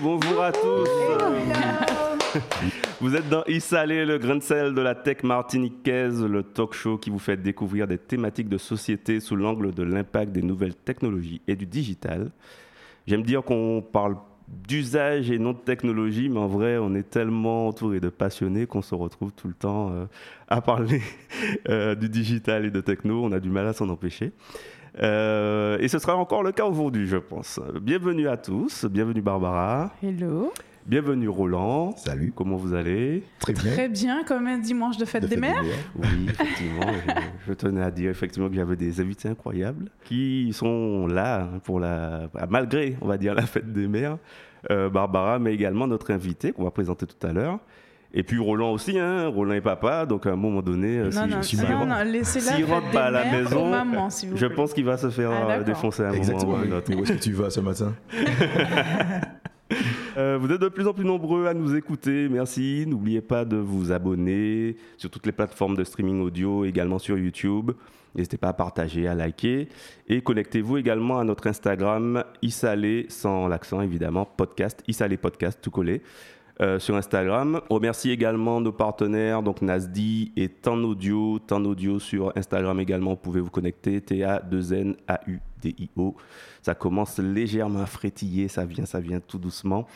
Bonjour à tous. Vous êtes dans Issalé, le grain de sel de la tech martiniquaise, le talk show qui vous fait découvrir des thématiques de société sous l'angle de l'impact des nouvelles technologies et du digital. J'aime dire qu'on parle d'usage et non de technologie, mais en vrai, on est tellement entouré de passionnés qu'on se retrouve tout le temps euh, à parler euh, du digital et de techno. On a du mal à s'en empêcher. Euh, et ce sera encore le cas aujourd'hui, je pense. Bienvenue à tous, bienvenue Barbara. Hello. Bienvenue Roland. Salut. Comment vous allez? Très bien. Très bien, comme un dimanche de fête des mères. Oui, effectivement. je, tenais à dire effectivement que j'avais des invités incroyables qui sont là pour la, malgré, on va dire, la fête des mères. Euh, Barbara, mais également notre invité qu'on va présenter tout à l'heure. Et puis Roland aussi, hein, Roland est papa, donc à un moment donné, euh, non, non, si, non, non, laissez-la rentre pas à la maison, maman, si vous je pense qu'il va se faire ah, euh, défoncer à un Exactement. moment. Exactement. Où est-ce que tu vas ce matin? Euh, vous êtes de plus en plus nombreux à nous écouter, merci. N'oubliez pas de vous abonner sur toutes les plateformes de streaming audio, également sur YouTube. N'hésitez pas à partager, à liker. Et connectez-vous également à notre Instagram, Issalé, sans l'accent évidemment, podcast, Issalé Podcast, tout collé. Euh, sur Instagram. Remercie également nos partenaires, donc Nasdi et Tan Audio. Tan Audio sur Instagram également, vous pouvez vous connecter, T-A-2-N-A-U-D-I-O. Ça commence légèrement à frétiller, ça vient, ça vient tout doucement.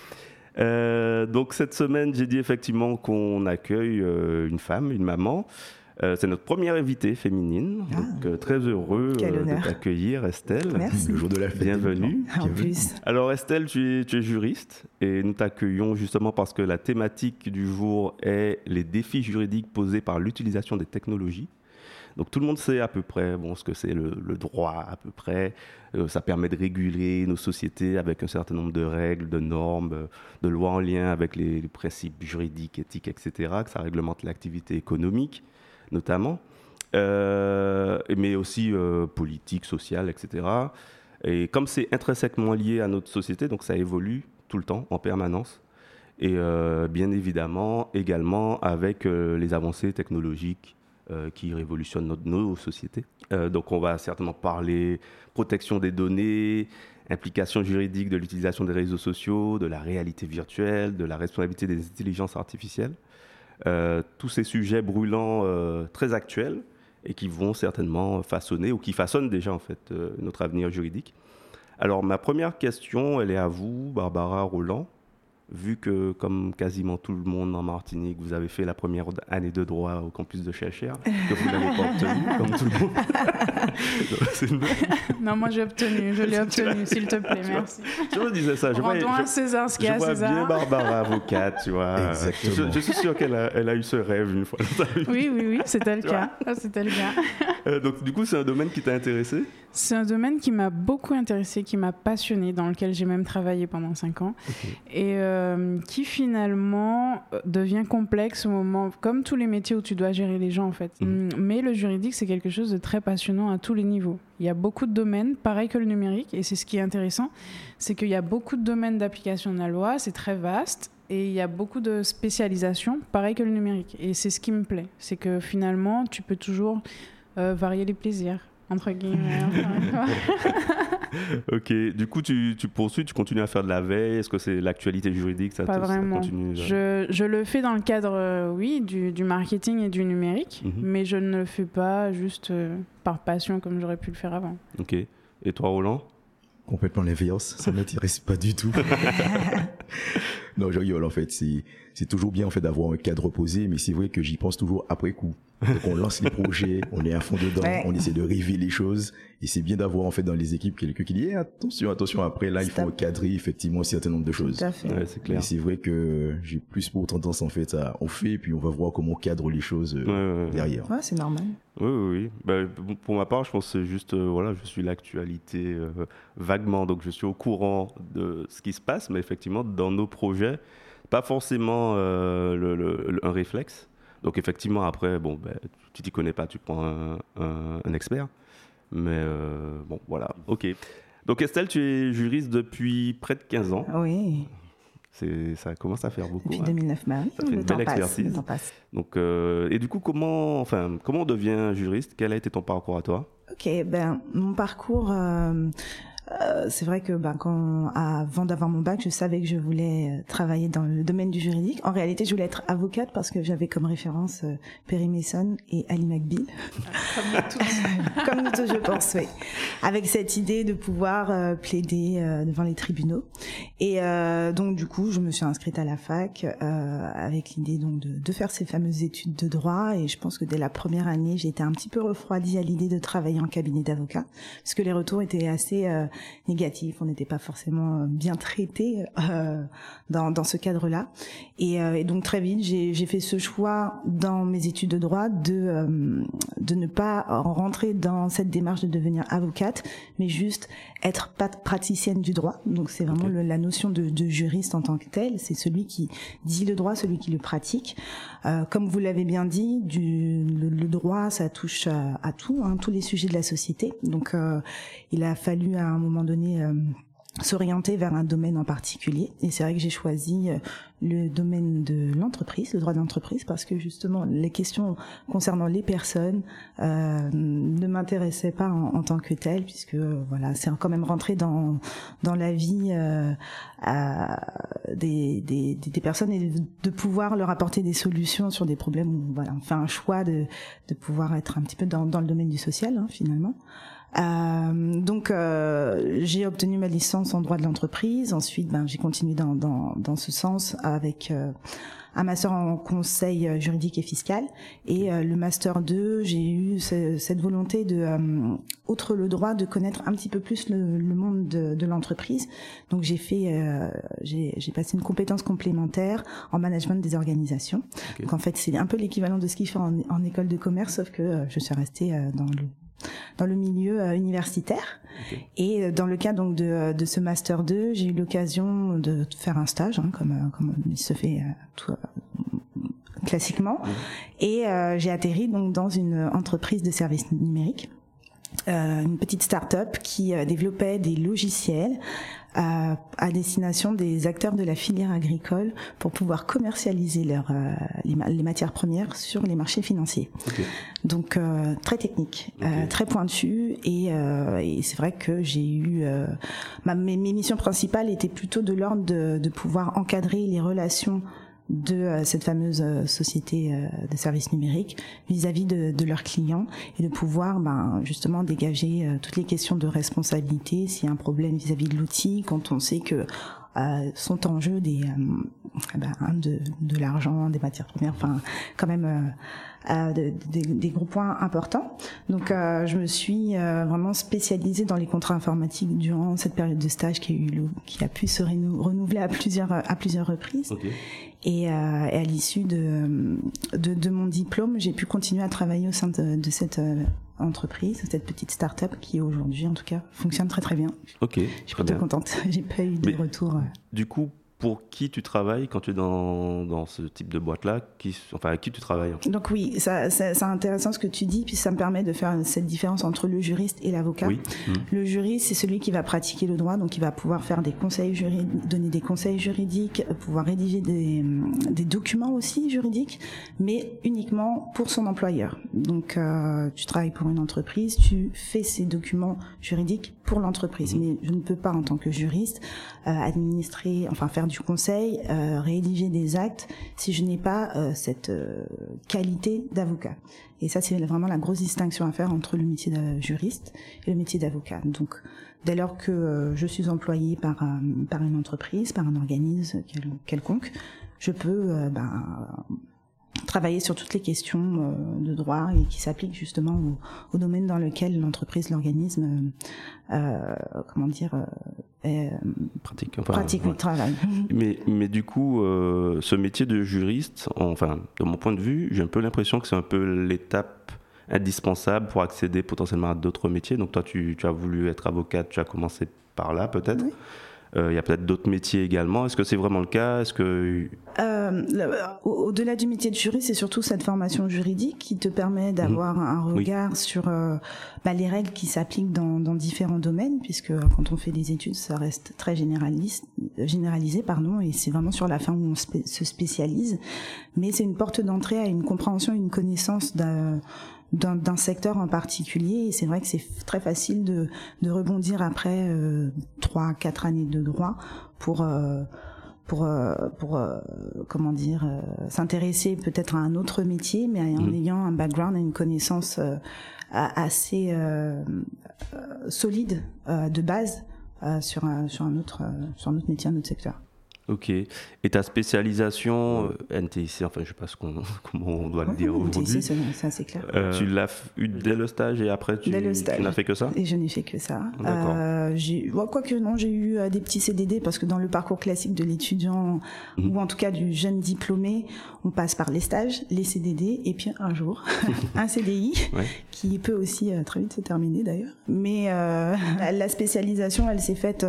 Euh, donc cette semaine, j'ai dit effectivement qu'on accueille euh, une femme, une maman. Euh, c'est notre première invitée féminine, ah. donc euh, très heureux euh, de t'accueillir, Estelle. Merci. Le jour de la fête. Bienvenue. En plus. Alors Estelle, tu es, tu es juriste et nous t'accueillons justement parce que la thématique du jour est les défis juridiques posés par l'utilisation des technologies. Donc tout le monde sait à peu près bon, ce que c'est le, le, droit, à peu près. Euh, ça permet de réguler nos sociétés avec un certain nombre de règles, de normes, de lois en lien avec les, les principes juridiques, éthiques, etc., que ça réglemente l'activité économique notamment, euh, mais aussi euh, politique, sociale, etc. Et comme c'est intrinsèquement lié à notre société, donc ça évolue tout le temps, en permanence. Et euh, bien évidemment, également avec les avancées technologiques qui révolutionnent notre, nos sociétés. Donc on va certainement parler protection des données, implications juridiques de l'utilisation des réseaux sociaux, de la réalité virtuelle, de la responsabilité des intelligences artificielles. Euh, tous ces sujets brûlants euh, très actuels et qui vont certainement façonner ou qui façonnent déjà en fait euh, notre avenir juridique. Alors ma première question, elle est à vous, Barbara Roland vu que, comme quasiment tout le monde en Martinique, vous avez fait la première année de droit au campus de Cher, que vous n'avez pas obtenu, comme tout le monde. une... non, moi j'ai obtenu, je l'ai obtenu, s'il te plaît, merci. Je me disais ça. Je Rendons vois, à César ce qu'il y a à César. Bien Barbara, avocate, tu vois. Exactement. Je, je, suis sûr qu'elle a, elle a eu ce rêve une fois. Oui, oui, oui, c'était le cas. C'était le cas. Euh, donc, du coup, c'est un domaine qui t'a intéressé? C'est un domaine qui m'a beaucoup intéressé, qui m'a passionné, dans lequel j'ai même travaillé pendant 5 ans. okay. Et euh, qui finalement devient complexe au moment, comme tous les métiers où tu dois gérer les gens en fait. Mhm. Mais le juridique, c'est quelque chose de très passionnant à tous les niveaux. Il y a beaucoup de domaines, pareil que le numérique, et c'est ce qui est intéressant, c'est qu'il y a beaucoup de domaines d'application de la loi, c'est très vaste, et il y a beaucoup de spécialisation, pareil que le numérique. Et c'est ce qui me plaît, c'est que finalement, tu peux toujours euh, varier les plaisirs entre guillemets. ok, du coup, tu, tu, poursuis, tu continues à faire de la veille Est-ce que c'est l'actualité juridique ça Pas te, vraiment. Ça continue, je, je, le fais dans le cadre, euh, oui, du, du, marketing et du numérique, Mhm. mm -hmm. mais je ne le fais pas juste euh, par passion comme j'aurais pu le faire avant. Ok. Et toi, Roland? Complètement l'inverse, ça m'intéresse pas du tout. non, je rigole en fait. C'est toujours bien en fait d'avoir un cadre posé, mais c'est vrai que j'y pense toujours après coup. Donc on lance les projets, on est à fond dedans, ouais. on essaie de rêver les choses, et c'est bien d'avoir en fait dans les équipes quelqu'un qui dit eh, attention, attention. Après là, il faut cadrer effectivement un certain nombre de choses. Tout à fait. Ouais, c'est clair. Et c'est vrai que j'ai plus pour tendance en fait à on fait, puis on va voir comment on cadre les choses euh, ouais, ouais, derrière. Ouais, c'est normal. Oui, oui, oui. Ben, pour ma part, je pense que c'est juste, euh, voilà, je suis l'actualité euh, vaguement, donc je suis au courant de ce qui se passe, mais effectivement, dans nos projets, pas forcément euh, le, le, un réflexe. Donc effectivement, après, bon, ben, tu t'y connais pas, tu prends un, un, un expert. Mais euh, bon, voilà, ok. Donc Estelle, tu es juriste depuis près de 15 ans. Oui. ça commence à faire beaucoup. Depuis 2009, hein. bah ça fait une belle expertise. Donc, euh, et du coup, comment, enfin, comment on devient juriste? Quel a été ton parcours à toi? Ok, ben mon parcours. Euh, euh, c'est vrai que ben, quand, avant d'avoir mon bac, je savais que je voulais euh, travailler dans le domaine du juridique. En réalité, je voulais être avocate parce que j'avais comme référence euh, Perry Mason et Ali McBeal. Comme nous tous. comme nous tous, je pense, oui. Avec cette idée de pouvoir euh, plaider devant les tribunaux. Et donc, du coup, je me suis inscrite à la fac avec l'idée donc de, de, faire ces fameuses études de droit. Et je pense que dès la première année, j'ai été un petit peu refroidie à l'idée de travailler en cabinet d'avocat parce que les retours étaient assez négatif, on n'était pas forcément euh, bien traité euh, dans, dans ce cadre-là. Et, euh, donc très vite, j'ai fait ce choix dans mes études de droit de de ne pas rentrer dans cette démarche de devenir avocate, mais juste être praticienne du droit. Donc c'est vraiment la notion de, de, juriste en tant que tel. C'est celui qui dit le droit, celui qui le pratique. Euh, comme vous l'avez bien dit, du, le, droit, ça touche à, à tout, hein, tous les sujets de la société. Donc euh, il a fallu à un moment donné euh, s'orienter vers un domaine en particulier. Et c'est vrai que j'ai choisi euh, le domaine de l'entreprise, le droit de l'entreprise, parce que justement les questions concernant les personnes euh, ne m'intéressaient pas en, tant que telles, puisque euh, voilà, c'est quand même rentré dans dans la vie euh, des, des, des, personnes et de pouvoir leur apporter des solutions sur des problèmes. Voilà, on fait un choix de de pouvoir être un petit peu dans, dans le domaine du social hein, finalement. Euh, donc euh, j'ai obtenu ma licence en droit de l'entreprise. Ensuite, ben, j'ai continué dans, dans, dans, ce sens avec euh, un master en conseil juridique et fiscal. Et euh, le master 2, j'ai eu cette volonté de, euh, outre le droit, de connaître un petit peu plus le, le monde de, de l'entreprise. Donc j'ai fait, j'ai passé une compétence complémentaire en management des organisations. Donc en fait, c'est un peu l'équivalent de ce qu'il fait en, en, école de commerce, sauf que je suis restée dans le dans le milieu euh, universitaire. Et euh, dans le cas donc de, euh, de ce master 2, j'ai eu l'occasion de faire un stage, hein, comme comme il se fait tout, classiquement. Et j'ai atterri donc dans une entreprise de services numériques. Euh, une petite start-up qui développait des logiciels à, à, destination des acteurs de la filière agricole pour pouvoir commercialiser leur, euh, les, matières premières sur les marchés financiers. Donc euh, très technique, euh, très pointu et, et c'est vrai que j'ai eu ma, mes, mes, missions principales étaient plutôt de l'ordre de, de pouvoir encadrer les relations de euh, cette fameuse euh, société euh, de services numériques vis-à-vis de, de, leurs clients et de pouvoir ben, justement dégager toutes les questions de responsabilité s'il y a un problème vis-à-vis de l'outil quand on sait que sont en jeu des ben, de, de l'argent des matières premières enfin quand même euh, des gros points importants. Donc, euh, je me suis euh, vraiment spécialisée dans les contrats informatiques durant cette période de stage qui a, eu, qui a pu se renouveler à plusieurs, à plusieurs reprises. Et, et, à l'issue de, de, de, mon diplôme, j'ai pu continuer à travailler au sein de, de cette entreprise, cette petite start-up qui aujourd'hui, en tout cas, fonctionne très très bien. Ok. Je suis plutôt contente. J'ai pas eu de retour. Du coup, pour qui tu travailles quand tu es dans, dans ce type de boîte-là qui, Enfin, à qui tu travailles Donc oui, ça, c'est intéressant ce que tu dis, puis ça me permet de faire cette différence entre le juriste et l'avocat. Oui. Mmh. Le juriste, c'est celui qui va pratiquer le droit, donc il va pouvoir faire des conseils juridiques, donner des conseils juridiques, pouvoir rédiger des, des documents aussi juridiques, mais uniquement pour son employeur. Donc euh, tu travailles pour une entreprise, tu fais ces documents juridiques pour l'entreprise, mmh. mais je ne peux pas en tant que juriste euh, administrer, enfin faire du conseil, euh, rédiger des actes, si je n'ai pas euh, cette euh, qualité d'avocat. Et ça, c'est vraiment la grosse distinction à faire entre le métier de juriste et le métier d'avocat. Donc, dès lors que je suis employé par par une entreprise, par un organisme quelconque, je peux ben, travailler sur toutes les questions de droit et qui s'appliquent justement au, domaine dans lequel l'entreprise, l'organisme, euh, comment dire, euh, pratique, enfin, pratique travail. Mais, mais du coup, euh, ce métier de juriste, enfin, de mon point de vue, j'ai un peu l'impression que c'est un peu l'étape indispensable pour accéder potentiellement à d'autres métiers. Donc toi, tu, tu, as voulu être avocate, tu as commencé par là peut-être. Il y a peut-être d'autres métiers également. Est-ce que c'est vraiment le cas? Est-ce que au-delà du métier de juriste, c'est surtout cette formation juridique qui te permet d'avoir un regard sur bah, les règles qui s'appliquent dans, dans, différents domaines, puisque quand on fait des études, ça reste très généraliste, généralisé, pardon, et c'est vraiment sur la fin où on se spécialise. Mais c'est une porte d'entrée à une compréhension, une connaissance d'un d'un secteur en particulier et c'est vrai que c'est très facile de, de rebondir après euh, trois quatre années de droit pour euh, pour euh, pour euh, comment dire s'intéresser peut-être à un autre métier mais en mmh. ayant un background et une connaissance assez solide de base sur un sur un autre sur un autre métier un autre secteur Ok. Et ta spécialisation euh, NTIC, enfin je sais pas ce qu'on, comment on doit le dire aujourd'hui. NTIC, c'est clair. Euh, tu l'as eu dès le stage et après tu, n'as fait que ça? Et je n'ai fait que ça. Euh, j'ai, quoi que non, j'ai eu euh, des petits CDD parce que dans le parcours classique de l'étudiant mhm. ou en tout cas du jeune diplômé, on passe par les stages, les CDD et puis un jour un CDI qui peut aussi très vite se terminer d'ailleurs. Mais la spécialisation, elle s'est faite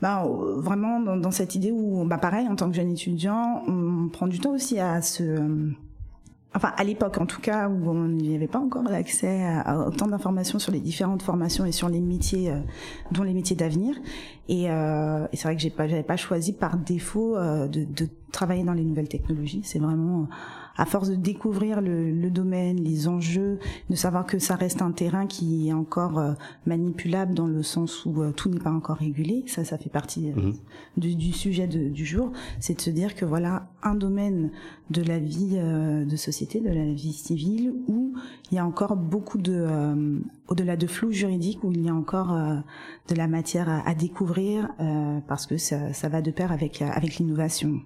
bah, vraiment dans, dans cette idée où bah pareil, en tant que jeune étudiant, on prend du temps aussi à se enfin à l'époque en tout cas où on n'y avait pas encore l'accès à, autant d'informations sur les différentes formations et sur les métiers euh, dont les métiers d'avenir. Et, euh, et c'est vrai que j'ai pas j'avais pas choisi par défaut euh, de, de, travailler dans les nouvelles technologies. C'est vraiment à force de découvrir le, le, domaine, les enjeux, de savoir que ça reste un terrain qui est encore euh, manipulable dans le sens où euh, tout n'est pas encore régulé, ça, ça fait partie euh, mhm. du, du, sujet de, du jour, c'est de se dire que voilà un domaine de la vie de société, de la vie civile, où il y a encore beaucoup de, au-delà de flou juridique, où il y a encore de la matière à, à découvrir, parce que ça, ça va de pair avec, avec l'innovation.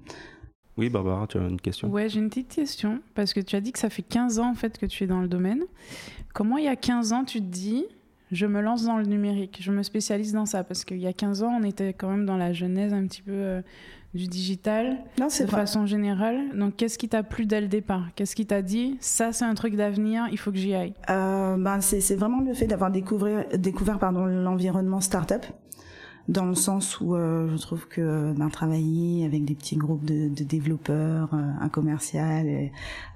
Oui, Barbara, tu as une question? Ouais, j'ai une petite question, parce que tu as dit que ça fait 15 ans en fait que tu es dans le domaine. Comment il y a 15 ans tu te dis, je me lance dans le numérique, je me spécialise dans ça? Parce qu'il y a 15 ans, on était quand même dans la genèse un petit peu euh, du digital, non, de façon générale. Donc qu'est-ce qui t'a plu dès le départ? Qu'est-ce qui t'a dit, ça c'est un truc d'avenir, il faut que j'y aille? Euh, ben, C'est vraiment le fait d'avoir découvert, découvert l'environnement startup dans le sens où euh, je trouve que ben, travailler avec des petits groupes de, de développeurs, euh, un commercial,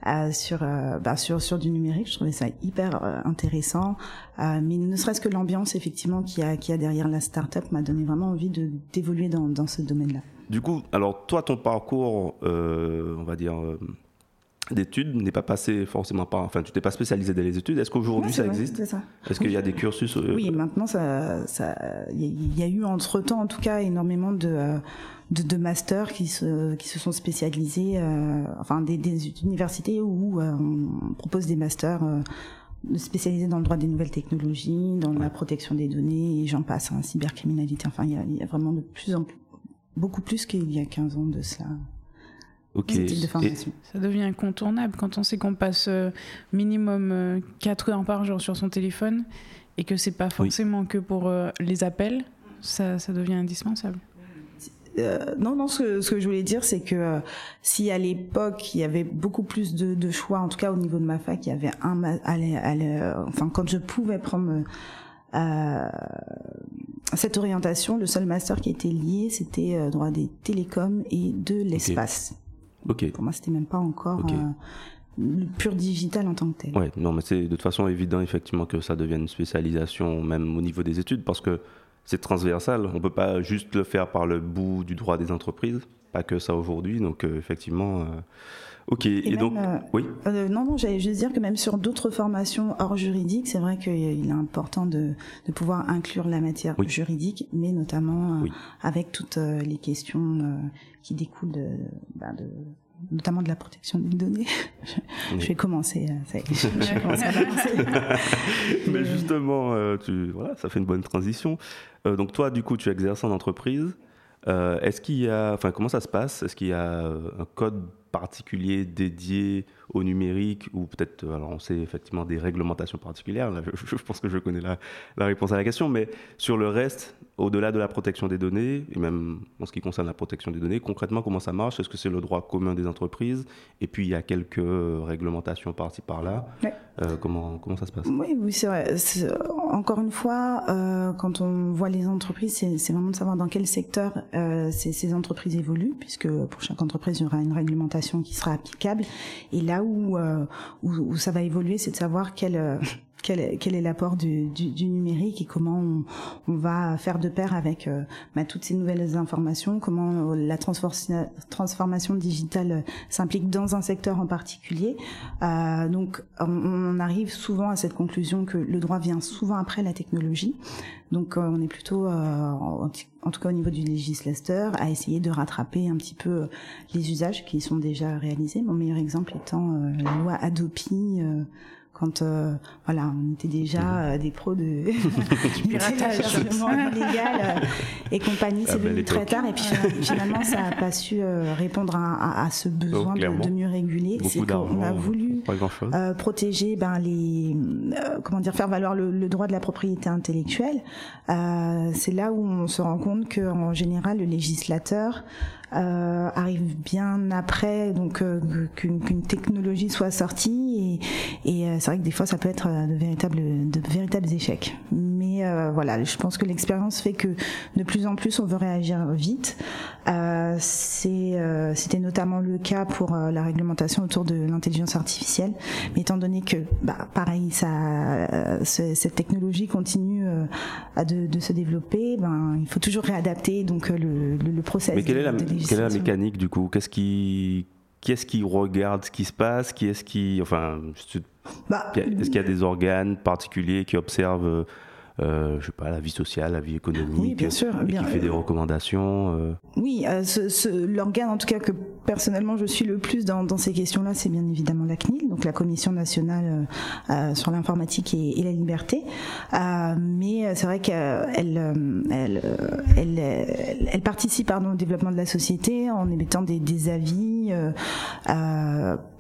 euh, sur, ben, sur sur du numérique, je trouvais ça hyper intéressant. mais ne serait-ce que l'ambiance effectivement qui a qui a derrière la startup m'a donné vraiment envie de d'évoluer dans dans ce domaine-là. Du coup, alors toi, ton parcours, on va dire d'études n'est pas passé forcément par. Enfin, tu t'es pas spécialisé dans les études. Est-ce qu'aujourd'hui ça existe Est-ce qu'il y a des cursus euh, Oui, maintenant ça, ça, il y a eu entre temps en tout cas énormément de euh, de, de masters qui se qui se sont spécialisés, euh, enfin des, des, universités où on propose des masters. spécialisés dans le droit des nouvelles technologies, dans la protection des données, et j'en passe, hein, cybercriminalité. Enfin, il y y a vraiment de plus en plus, beaucoup plus qu'il y a 15 ans de cela. Ok. Ça devient incontournable quand on sait qu'on passe euh, minimum 4 euh, heures par jour sur son téléphone et que c'est pas forcément que pour euh, les appels, ça, ça devient indispensable. non, non, ce que, ce que, je voulais dire, c'est que si à l'époque il y avait beaucoup plus de, de, choix, en tout cas au niveau de ma fac, il y avait un, enfin quand je pouvais prendre cette orientation, le seul master qui était lié, c'était droit des télécoms et de l'espace. Pour moi, c'était même pas encore euh, le pur digital en tant que tel. Ouais, non, mais c'est de toute façon évident effectivement que ça devienne une spécialisation même au niveau des études parce que c'est transversal. On peut pas juste le faire par le bout du droit des entreprises, pas que ça aujourd'hui. Donc euh, effectivement. Euh, ok, et, donc, oui. non, non, j'allais juste dire que même sur d'autres formations hors juridique, c'est vrai qu'il est important de, de, pouvoir inclure la matière juridique, mais notamment avec toutes les questions qui découlent de, bah, de notamment de la protection des données. je, vais commencer. Euh, ça je vais commencer à Mais justement, euh, tu, voilà, ça fait une bonne transition. Euh, donc toi, du coup, tu exerces en entreprise. Est-ce qu'il y a, enfin, comment ça se passe? Est-ce qu'il y a un code particulier dédié au numérique ou peut-être, euh, alors on sait effectivement des réglementations particulières, je, pense que je connais la, réponse à la question, mais sur le reste, au-delà de la protection des données, et même en ce qui concerne la protection des données, concrètement comment ça marche? Est-ce que c'est le droit commun des entreprises? Et puis il y a quelques euh, réglementations par-ci par-là. Euh, comment, comment ça se passe? Oui, oui c'est vrai. Encore une fois, quand on voit les entreprises, c'est vraiment de savoir dans quel secteur ces entreprises évoluent, puisque pour chaque entreprise, il y aura une réglementation qui sera applicable. Et là, euh, où, où, ça va évoluer, c'est de savoir quel euh, quel, quel, est l'apport du, du, du, numérique et comment on, on, va faire de pair avec euh, bah, toutes ces nouvelles informations, comment la transformation digitale s'implique dans un secteur en particulier. Euh, donc on, on, arrive souvent à cette conclusion que le droit vient souvent après la technologie. Donc on est plutôt, en, en, tout cas au niveau du législateur, à essayer de rattraper un petit peu les usages qui sont déjà réalisés. Mon meilleur exemple étant la loi Adopi quand euh, voilà, on était déjà mhm. euh, des pros de piratage illégal euh, et compagnie. C'est venu très tard et puis finalement ça n'a pas su répondre à, à, ce besoin de, de, mieux réguler. C'est qu'on a voulu protéger ben les comment dire faire valoir le, le, droit de la propriété intellectuelle. C'est là où on se rend compte qu'en général le législateur euh, arrive bien après donc euh, qu'une technologie soit sortie. Et, et euh, c'est vrai que des fois ça peut être de véritables de véritables échecs. Mais voilà je pense que l'expérience fait que de plus en plus on veut réagir vite. C'est c'était notamment le cas pour la réglementation autour de l'intelligence artificielle. Mais étant donné que bah, pareil ça cette technologie continue de, de, se développer ben il faut toujours réadapter donc le, le, le process mais quelle est la, quelle est la mécanique du coup? Qu'est-ce qui qui est-ce qui regarde ce qui se passe? Qui est-ce qui enfin bah, est-ce qu'il y a des organes particuliers qui observent euh, je sais pas, la vie sociale, la vie économique, oui, bien sûr, et qui fait des recommandations. Euh. Oui, euh, l'organe en tout cas que personnellement je suis le plus dans, dans ces questions-là, c'est bien évidemment la CNIL, donc la Commission nationale sur l'informatique et, la liberté. mais c'est vrai qu'elle elle, elle, elle, participe pardon, au développement de la société en émettant des, des avis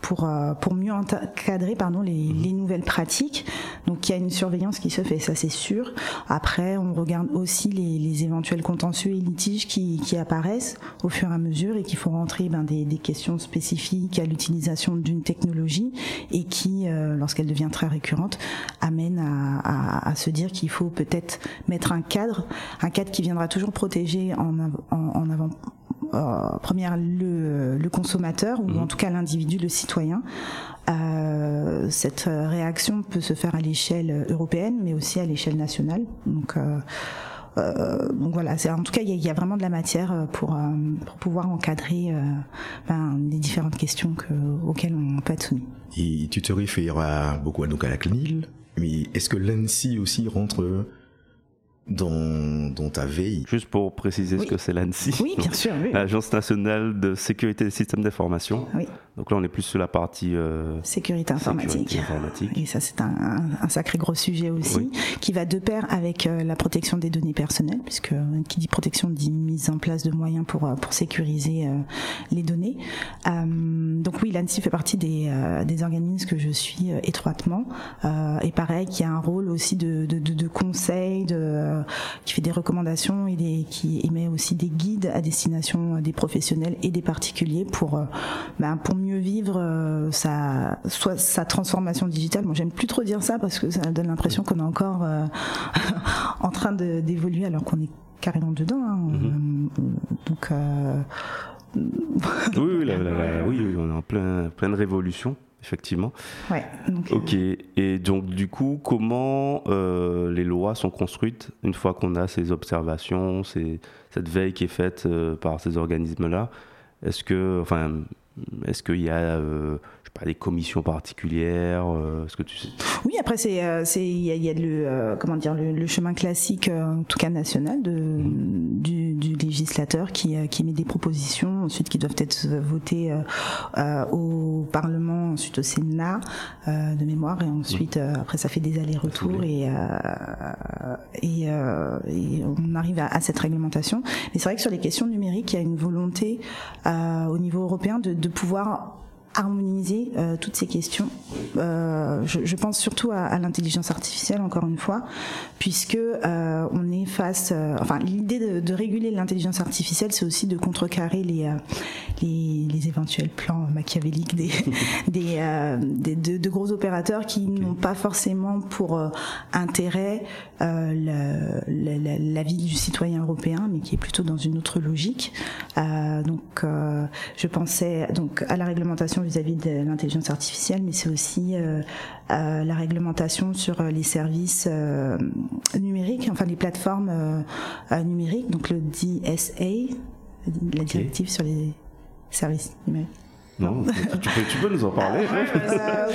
pour, pour mieux encadrer pardon, les, mmh. les nouvelles pratiques. Donc il y a une surveillance qui se fait, ça c'est sûr. Après, on regarde aussi les, éventuels contentieux et litiges qui, apparaissent au fur et à mesure et qui font rentrer ben, des, questions spécifiques à l'utilisation d'une technologie et qui, euh, lorsqu'elle devient très récurrente, amènent à, se dire qu'il faut peut-être mettre un cadre, un cadre qui viendra toujours protéger en, en avant euh, première le, le, consommateur ou en mhm. tout cas l'individu, le citoyen. Euh, cette réaction peut se faire à l'échelle européenne, mais aussi à l'échelle nationale. Donc euh, euh, donc voilà, en tout cas il y, a vraiment de la matière pour, pour pouvoir encadrer ben, les différentes questions que, auxquelles on peut être soumis. Et tu te réfères beaucoup à, donc à la CNIL, mais est-ce que l'ANSI aussi rentre dans, ta veille. Juste pour préciser ce que c'est l'ANSI. Oui, bien sûr. L'Agence nationale de sécurité des systèmes d'information. Oui. Donc là, on est plus sur la partie euh, sécurité informatique. Et ça, c'est un, un, sacré gros sujet aussi, qui va de pair avec euh, la protection des données personnelles, puisque euh, qui dit protection dit mise en place de moyens pour pour sécuriser les données. donc oui, l'ANSI fait partie des, des organismes que je suis étroitement, et pareil, qui a un rôle aussi de, de, de, de conseil, de qui fait des recommandations et des, qui émet aussi des guides à destination des professionnels et des particuliers pour ben, pour mieux vivre euh, sa, soit sa transformation digitale. Bon, j'aime plus trop dire ça parce que ça donne l'impression qu'on est encore euh, en train d'évoluer alors qu'on est carrément dedans. Hein. Mm-hmm. Donc oui, oui, on est en plein, pleine révolution effectivement. Ouais, ok. Et donc, du coup, comment les lois sont construites une fois qu'on a ces observations, ces, cette veille qui est faite par ces organismes-là? Est-ce que, enfin, est-ce qu'il y a, euh, pas, des commissions particulières euh, ce que tu sais? Oui, après c'est euh, c'est il y, a, le euh, comment dire le, chemin classique en tout cas national de mmh. du, du, législateur qui qui met des propositions ensuite qui doivent être votées au Parlement ensuite au Sénat de mémoire et ensuite mmh. après ça fait des allers-retours et, et, et on arrive à, à cette réglementation. Mais c'est vrai que sur les questions numériques, il y a une volonté au niveau européen de, de pouvoir harmoniser euh, toutes ces questions. Euh, je, je, pense surtout à, à l'intelligence artificielle, encore une fois, puisque euh, on est face. Enfin, l'idée de, de, réguler l'intelligence artificielle, c'est aussi de contrecarrer les, les, les, éventuels plans machiavéliques des, des, des de, de, gros opérateurs qui n'ont pas forcément pour intérêt la, la, la, vie du citoyen européen, mais qui est plutôt dans une autre logique. donc, je pensais donc à la réglementation vis-à-vis de l'intelligence artificielle, mais c'est aussi euh, euh, la réglementation sur euh, les services numériques, enfin les plateformes numériques, donc le DSA, la directive sur les services numériques. Non, tu, peux, tu, peux, nous en parler.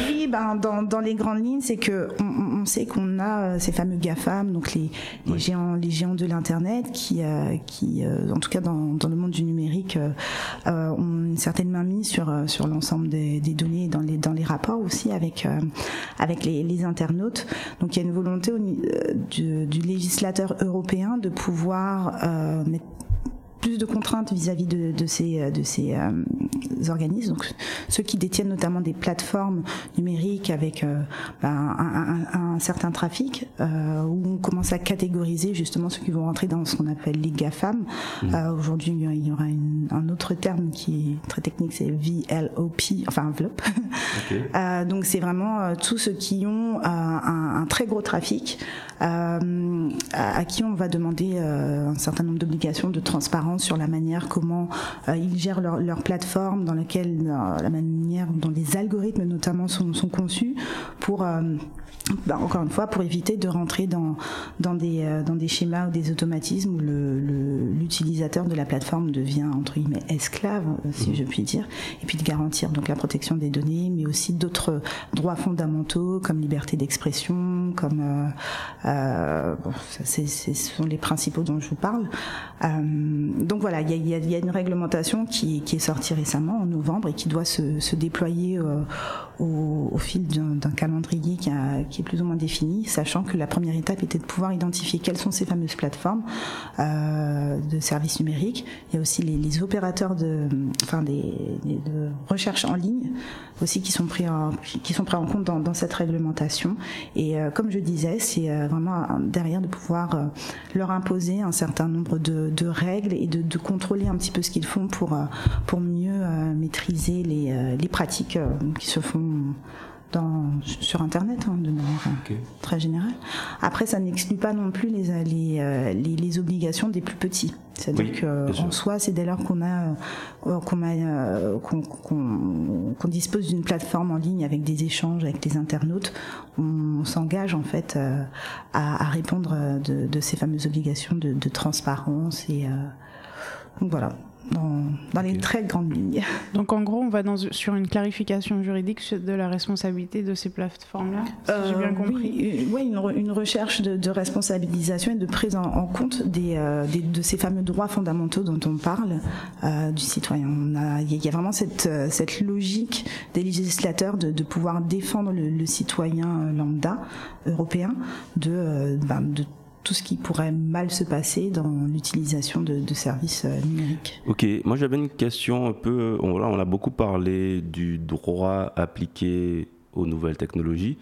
oui, ben, dans, dans, les grandes lignes, c'est que on, on sait qu'on a ces fameux GAFAM, donc les, les géants, les géants de l'internet, qui, qui en tout cas dans, dans, le monde du numérique, ont une certaine mainmise sur sur l'ensemble des, des, données dans les dans les rapports aussi avec avec les, les, internautes. Donc il y a une volonté au, du, du, législateur européen de pouvoir mettre plus de contraintes vis-à-vis de, de, ces, de ces euh, organismes, donc ceux qui détiennent notamment des plateformes numériques avec euh, ben, un, un, un, certain trafic, euh, où on commence à catégoriser justement ceux qui vont rentrer dans ce qu'on appelle les GAFAM. Mmh. Euh, Aujourd'hui, il y aura une, un autre terme qui est très technique, c'est VLOP, enfin enveloppe. Okay. Euh, donc c'est vraiment tous ceux qui ont un, un, très gros trafic, à, à, qui on va demander un certain nombre d'obligations de transparence sur la manière comment euh, ils gèrent leur, plateforme, dans euh, la manière dont les algorithmes notamment sont, sont conçus pour euh, bah, encore une fois, pour éviter de rentrer dans, dans, des, euh, dans des schémas ou des automatismes où l'utilisateur le, de la plateforme devient, entre guillemets, esclave, euh, si mmh. je puis dire, et puis de garantir donc la protection des données, mais aussi d'autres droits fondamentaux comme liberté d'expression, comme... Euh, euh bon, c'est, ce sont les principaux dont je vous parle. Euh, donc voilà, il y a, y a, une réglementation qui, qui, est sortie récemment, en novembre, et qui doit se, se déployer au, au, fil d'un calendrier qui a qui est plus ou moins définie, sachant que la première étape était de pouvoir identifier quelles sont ces fameuses plateformes euh, de services numériques. Il y a aussi les, opérateurs de, enfin des, de recherche en ligne aussi qui sont pris en, qui sont pris en compte dans, cette réglementation. Et euh, comme je disais, c'est euh, vraiment derrière de pouvoir leur imposer un certain nombre de, règles et de, contrôler un petit peu ce qu'ils font pour pour mieux maîtriser les pratiques qui se font dans, sur Internet, hein, de manière okay. très générale. Après, ça n'exclut pas non plus les, les, euh, les, les obligations des plus petits. C'est-à-dire oui, qu'en soi, c'est dès lors qu'on a euh, qu'on euh, qu'on qu qu dispose d'une plateforme en ligne avec des échanges avec les internautes, on, s'engage en fait euh, à, à, répondre de, de, ces fameuses obligations de, de transparence et donc voilà dans, dans okay. les très grandes lignes. Donc en gros, on va dans, sur une clarification juridique de la responsabilité de ces plateformes-là, si euh, j'ai bien compris. Oui, oui une, re, une, recherche de, de, responsabilisation et de prise en, en compte des, euh, des, de ces fameux droits fondamentaux dont on parle euh, du citoyen. Il y, y, a vraiment cette, euh, cette logique des législateurs de, de pouvoir défendre le, le, citoyen lambda européen de, euh, ben, de tout ce qui pourrait mal se passer dans l'utilisation de, de, services euh, numériques. Ok, moi j'avais une question un peu, on, là, on a beaucoup parlé du droit appliqué aux nouvelles technologies,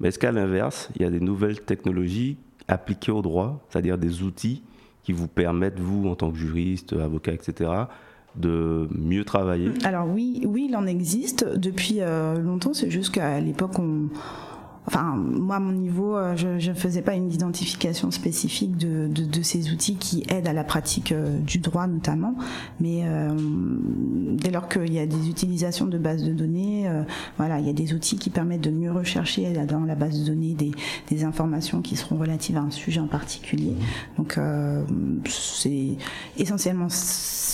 mais est-ce qu'à l'inverse, il y a des nouvelles technologies appliquées au droit, c'est-à-dire des outils qui vous permettent, vous, en tant que juriste, avocat, etc., de mieux travailler? Alors oui, oui, il en existe depuis euh, longtemps, c'est juste qu'à l'époque, on enfin moi à mon niveau, euh, je ne faisais pas une identification spécifique de, de, de, ces outils qui aident à la pratique euh, du droit notamment, mais euh, dès lors qu'il y a des utilisations de bases de données, voilà, il y a des outils qui permettent de mieux rechercher dans la base de données des, des informations qui seront relatives à un sujet en particulier. Donc c'est essentiellement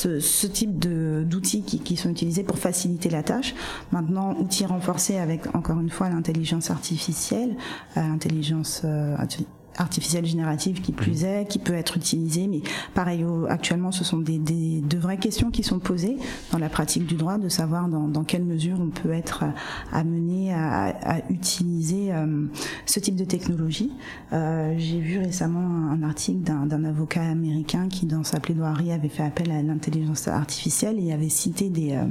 ce, ce type d'outils qui, qui sont utilisés pour faciliter la tâche. Maintenant, outils renforcés avec encore une fois l'intelligence artificielle artificielle, intelligence euh, artificielle générative qui plus est, qui peut être utilisée, mais pareil, actuellement, ce sont des, des, de vraies questions qui sont posées dans la pratique du droit, de savoir dans, dans quelle mesure on peut être amené à, à utiliser euh, ce type de technologie. Euh, J'ai vu récemment un, article d'un avocat américain qui, dans sa plaidoirie, avait fait appel à l'intelligence artificielle et avait cité des... Euh,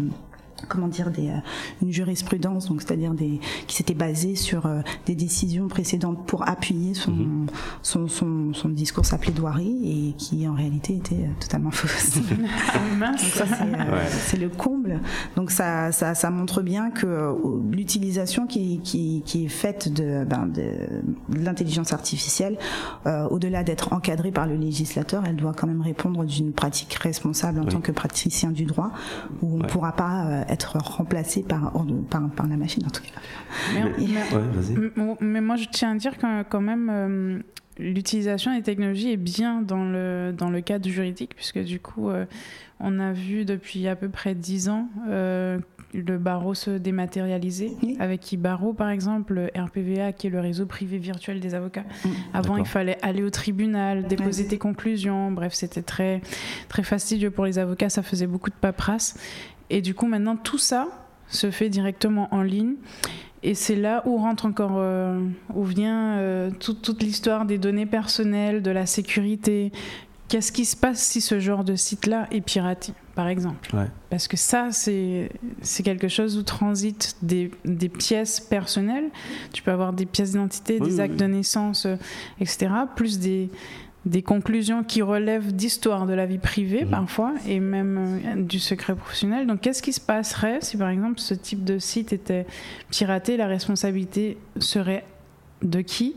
comment dire des, euh, une jurisprudence donc c'est-à-dire des qui s'était basée sur euh, des décisions précédentes pour appuyer son, mhm. son, son, son, discours sa plaidoirie et qui en réalité était euh, totalement fausse. C'est le comble. Donc ça, ça, ça montre bien que l'utilisation qui, qui, qui, est faite de, ben, de, l'intelligence artificielle au-delà d'être encadrée par le législateur elle doit quand même répondre d'une pratique responsable en tant que praticien du droit où on ne pourra pas être remplacé par, par, par, la machine en tout cas. Mais, moi je tiens à dire que quand même euh, l'utilisation des technologies est bien dans le, dans le cadre juridique puisque du coup euh, on a vu depuis à peu près 10 ans euh, le barreau se dématérialiser avec e-barreau par exemple, le RPVA qui est le réseau privé virtuel des avocats. Mm. Avant, il fallait aller au tribunal, déposer tes conclusions, bref, c'était très très fastidieux pour les avocats, ça faisait beaucoup de paperasse. Et du coup, maintenant, tout ça se fait directement en ligne. Et c'est là où rentre encore, euh, où vient euh, toute l'histoire des données personnelles, de la sécurité. Qu'est-ce qui se passe si ce genre de site-là est piraté, par exemple Parce que ça, c'est quelque chose où transitent des, des, pièces personnelles. Tu peux avoir des pièces d'identité, des actes de naissance, euh, etc., plus des, des conclusions qui relèvent d'histoire de la vie privée mhm. parfois et même euh, du secret professionnel. Donc qu'est-ce qui se passerait si par exemple ce type de site était piraté La responsabilité serait de qui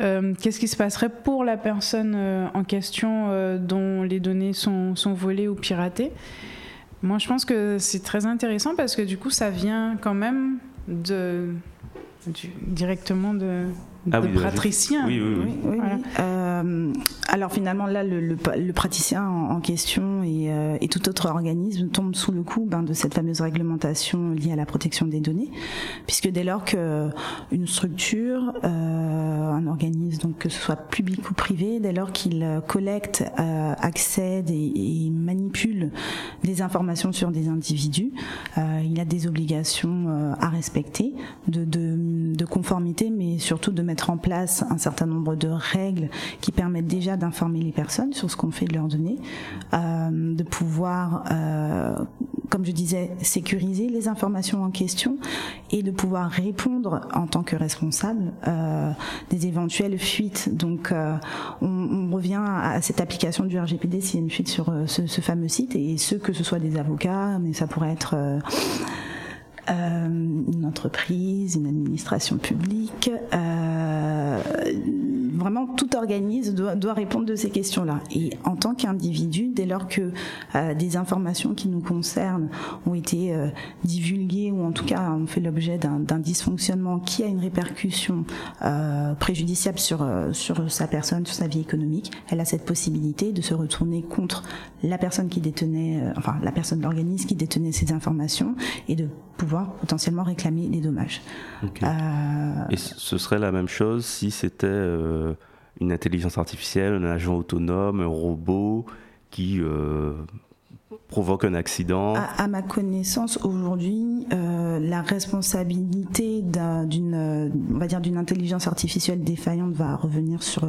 euh, Qu'est-ce qui se passerait pour la personne euh, en question dont les données sont, sont, volées ou piratées? Moi je pense que c'est très intéressant parce que du coup ça vient quand même de, directement de, ah de praticien. Oui, oui, oui. Euh, alors finalement, là, le, le, praticien en, question et, euh, et, tout autre organisme tombe sous le coup ben, de cette fameuse réglementation liée à la protection des données, puisque dès lors que une structure, euh, un organisme, donc que ce soit public ou privé, dès lors qu'il collecte, euh, accède et, et, manipule des informations sur des individus, il a des obligations à respecter, de, de, de conformité, mais surtout de mettre en place un certain nombre de règles qui permettent déjà d'informer les personnes sur ce qu'on fait de leurs données, euh, de pouvoir, euh, comme je disais, sécuriser les informations en question et de pouvoir répondre en tant que responsable euh, des éventuelles fuites. Donc, on, revient à cette application du RGPD s'il y a une fuite sur ce, ce, fameux site et ce que ce soit des avocats, mais ça pourrait être une entreprise, une administration publique, euh, vraiment tout organisme doit, doit, répondre de ces questions-là. Et en tant qu'individu, dès lors que euh, des informations qui nous concernent ont été euh, divulguées ou en tout cas ont fait l'objet d'un dysfonctionnement qui a une répercussion euh, préjudiciable sur, sur sa personne, sur sa vie économique, elle a cette possibilité de se retourner contre la personne qui détenait, enfin la personne de l'organisme qui détenait ces informations et de pouvoir potentiellement réclamer les dommages. Et ce serait la même chose si c'était une intelligence artificielle, un agent autonome, un robot qui euh, provoque un accident à, ma connaissance, aujourd'hui, euh, la responsabilité d'une, on va dire, d'une intelligence artificielle défaillante va revenir sur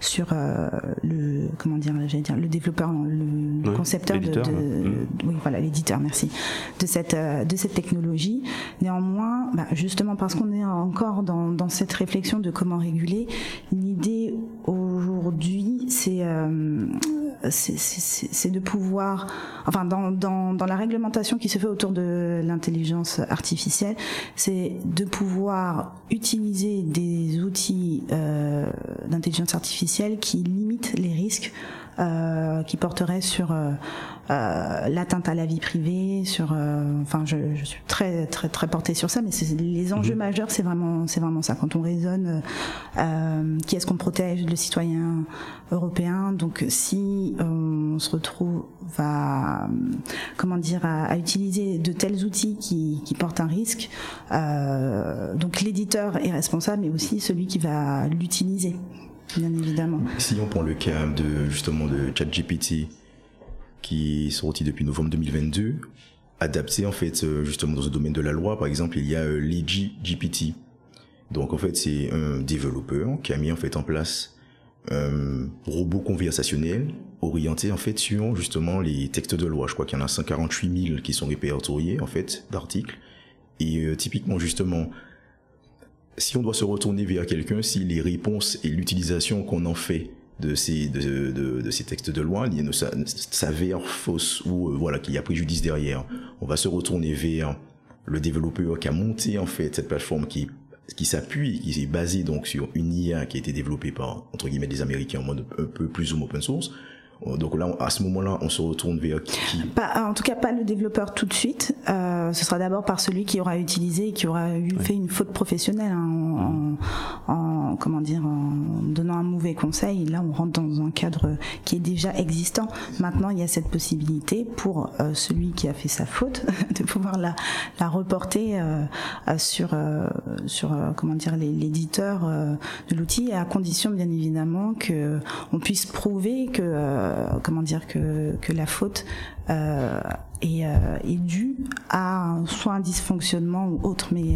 sur euh, le comment dire, j'allais dire, le développeur, le concepteur de, mmh. oui, voilà, l'éditeur, merci, de cette euh, de cette technologie. Néanmoins, bah, justement parce qu'on est encore dans, dans cette réflexion de comment réguler, l'idée aujourd'hui, c'est c'est de pouvoir, enfin dans, la réglementation qui se fait autour de l'intelligence artificielle, c'est de pouvoir utiliser des outils euh, d'intelligence artificielle qui limitent les risques euh, qui porterait sur euh, euh, l'atteinte à la vie privée, sur, enfin, je, je, suis très très très portée sur ça, mais les enjeux mhm. majeurs, c'est vraiment c'est vraiment ça. Quand on raisonne, qui est-ce qu'on protège le citoyen européen Donc, si on se retrouve à comment dire à, à utiliser de tels outils qui, qui portent un risque, donc l'éditeur est responsable, mais aussi celui qui va l'utiliser bien évidemment. Si on prend le cas de justement de ChatGPT qui est sorti depuis novembre 2022, adapté en fait euh, justement dans ce domaine de la loi, par exemple, il y a euh, GPT. Donc en fait, c'est un développeur qui a mis en fait en place un robot conversationnel orienté en fait sur justement les textes de loi. Je crois qu'il y en a 148 000 qui sont répertoriés en fait d'articles. Et euh, typiquement justement, si on doit se retourner vers quelqu'un, si les réponses et l'utilisation qu'on en fait de ces, de, de, ces textes de loi s'avèrent fausses ou euh, voilà qu'il y a préjudice derrière, on va se retourner vers le développeur qui a monté en fait cette plateforme qui qui s'appuie, qui est basée donc sur une IA qui a été développée par entre guillemets des Américains en mode un peu plus ou moins open source donc là, à ce moment-là, on se retourne vers qui pas, En tout cas, pas le développeur tout de suite. Euh, ce sera d'abord par celui qui aura utilisé et qui aura eu fait une faute professionnelle hein, en, en, comment dire, en donnant un mauvais conseil. Là, on rentre dans un cadre qui est déjà existant. Maintenant, il y a cette possibilité pour euh, celui qui a fait sa faute de pouvoir la, la reporter euh, sur euh, sur comment dire l'éditeur de l'outil, à condition bien évidemment que on puisse prouver que euh, comment dire que, que la faute euh, est, euh, est due à soit un dysfonctionnement ou autre. Mais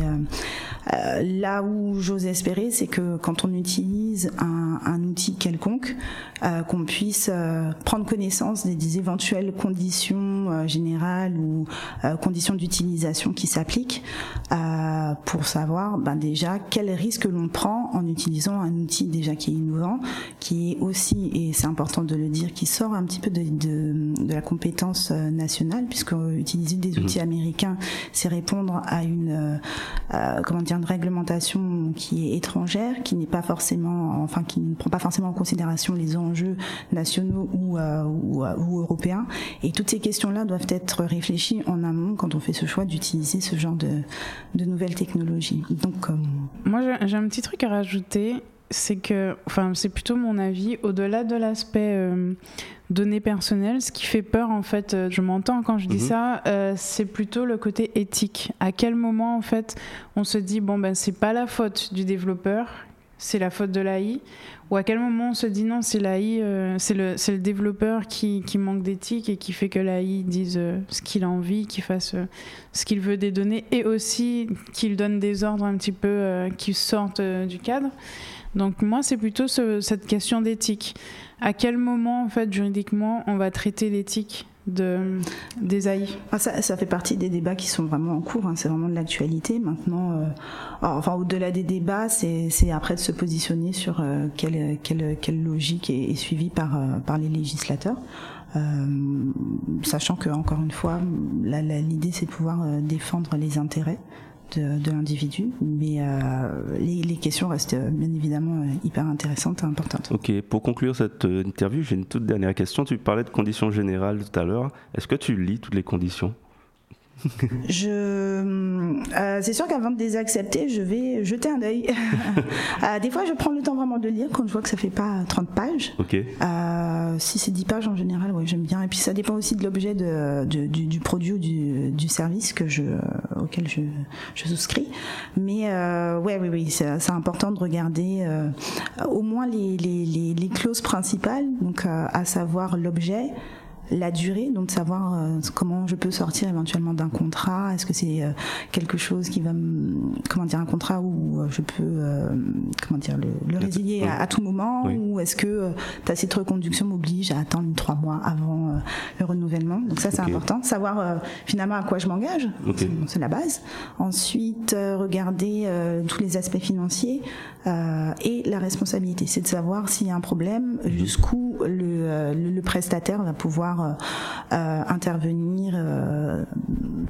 là où j'ose espérer, c'est que quand on utilise un, un outil quelconque, qu'on puisse prendre connaissance des, éventuelles conditions générales ou conditions d'utilisation qui s'appliquent pour savoir ben, déjà quel risque l'on prend en utilisant un outil déjà qui est innovant, qui est aussi, et c'est important de le dire, qui sort un petit peu de, de, de la compétence euh, nationale, puisque utiliser des outils mhm. américains, c'est répondre à une euh, euh, comment dire une réglementation qui est étrangère, qui n'est pas forcément, enfin qui ne prend pas forcément en considération les enjeux nationaux ou, ou, ou européens. Et toutes ces questions-là doivent être réfléchies en amont quand on fait ce choix d'utiliser ce genre de, de nouvelles technologies. Donc, moi j'ai un petit truc à rajouter c'est que, enfin, c'est plutôt mon avis, au-delà de l'aspect euh, données personnelles, ce qui fait peur, en fait, euh, je m'entends quand je dis mhm. ça, euh, c'est plutôt le côté éthique. À quel moment, en fait, on se dit, bon, ben, c'est pas la faute du développeur, c'est la faute de l'AI, ou à quel moment on se dit, non, c'est l'AI, c'est le, le, développeur qui, qui manque d'éthique et qui fait que l'AI dise ce qu'il a envie, qu'il fasse ce qu'il veut des données, et aussi qu'il donne des ordres un petit peu qui sortent du cadre. Donc moi, c'est plutôt cette question d'éthique. À quel moment, en fait, juridiquement, on va traiter l'éthique de, des AI ah, ça, fait partie des débats qui sont vraiment en cours, hein. c'est vraiment de l'actualité. Maintenant, euh, enfin, au-delà des débats, c'est après de se positionner sur euh, quelle, quelle, quelle, logique est, suivie par, euh, par les législateurs. sachant que encore une fois, l'idée c'est de pouvoir défendre les intérêts de, l'individu, mais euh, les, questions restent euh, bien évidemment euh, hyper intéressantes et importantes. Ok, pour conclure cette interview, j'ai une toute dernière question. Tu parlais de conditions générales tout à l'heure. Est-ce que tu lis toutes les conditions? je, euh, c'est sûr qu'avant de les accepter, je vais jeter un œil. euh, des fois, je prends le temps vraiment de lire quand je vois que ça fait pas 30 pages. Okay. Euh, si c'est 10 pages en général, ouais, j'aime bien. Et puis ça dépend aussi de l'objet de, de, du, du, produit ou du, du, service que je, auquel je, je souscris. Mais euh, ouais, oui, oui, c'est, important de regarder euh, au moins les, les, les, les, clauses principales, donc à savoir l'objet la durée, donc de savoir euh, comment je peux sortir éventuellement d'un contrat. Est-ce que c'est euh, quelque chose qui va, comment dire, un contrat où euh, je peux, comment dire, le, résilier à, tout moment, ou est-ce que ta cette reconduction m'oblige à attendre trois mois avant le renouvellement? Donc ça, c'est important. Savoir finalement à quoi je m'engage, c'est la base. Ensuite, regarder tous les aspects financiers et la responsabilité. C'est de savoir s'il y a un problème, jusqu'où où le, le, prestataire va pouvoir intervenir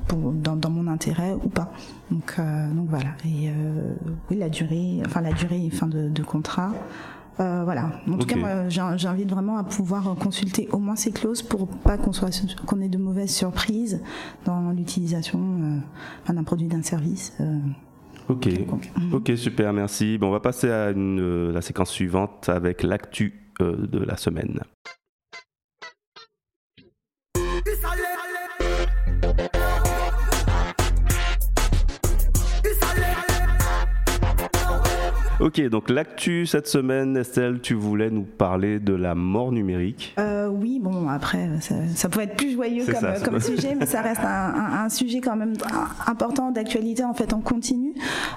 dans, dans, mon intérêt ou pas. Donc, donc voilà. Et oui, la durée, enfin la durée fin de, de contrat. Euh, voilà. En tout cas, j'invite vraiment à pouvoir consulter au moins ces clauses pour pas qu'on soit qu'on ait de mauvaises surprises dans l'utilisation euh, d'un produit, d'un service. Euh, ok. Ok, super, merci. Bon, on va passer à une, la séquence suivante avec l'actu de la semaine. Ok, donc l'actu cette semaine, Estelle, tu voulais nous parler de la mort numérique. Euh, oui, bon, après, ça, pourrait être plus joyeux comme, sujet, mais ça reste un, sujet quand même important d'actualité en fait en continu.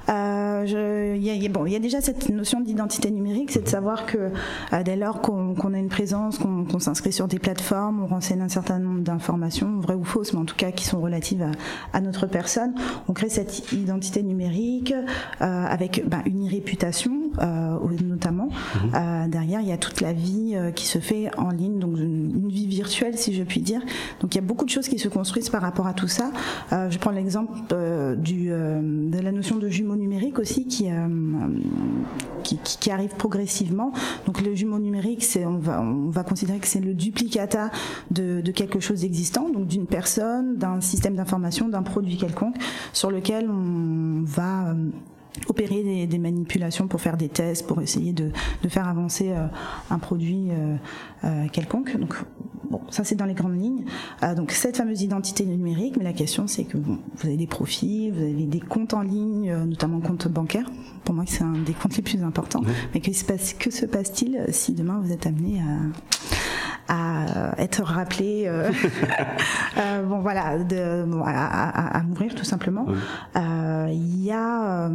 Euh, il y, a, bon, il y a déjà cette notion d'identité numérique, c'est de savoir que euh, dès lors qu'on a une présence, qu'on s'inscrit sur des plateformes, on renseigne un certain nombre d'informations, vraies ou fausses, mais en tout cas qui sont relatives à, notre personne, on crée cette identité numérique avec ben, une réputation euh, notamment. Mhm. Euh, derrière, il y a toute la vie euh, qui se fait en ligne, donc une, vie virtuelle, si je puis dire. Donc il y a beaucoup de choses qui se construisent par rapport à tout ça. je prends l'exemple du de la notion de jumeau numérique aussi, qui, qui, arrive progressivement. Donc le jumeau numérique, c'est on va on va considérer que c'est le duplicata de, de quelque chose d'existant, donc d'une personne, d'un système d'information, d'un produit quelconque, sur lequel on va opérer des, manipulations pour faire des tests, pour essayer de, faire avancer euh, un produit euh, euh, quelconque. Donc, bon, ça c'est dans les grandes lignes. donc cette fameuse identité numérique, mais la question c'est que vous avez des profils, vous avez des comptes en ligne, notamment comptes bancaires. Pour moi, c'est un des comptes les plus importants. Mais que se passe, que se passe-t-il si demain vous êtes amené à être rappelé, bon voilà, de, à, mourir tout simplement. Il y a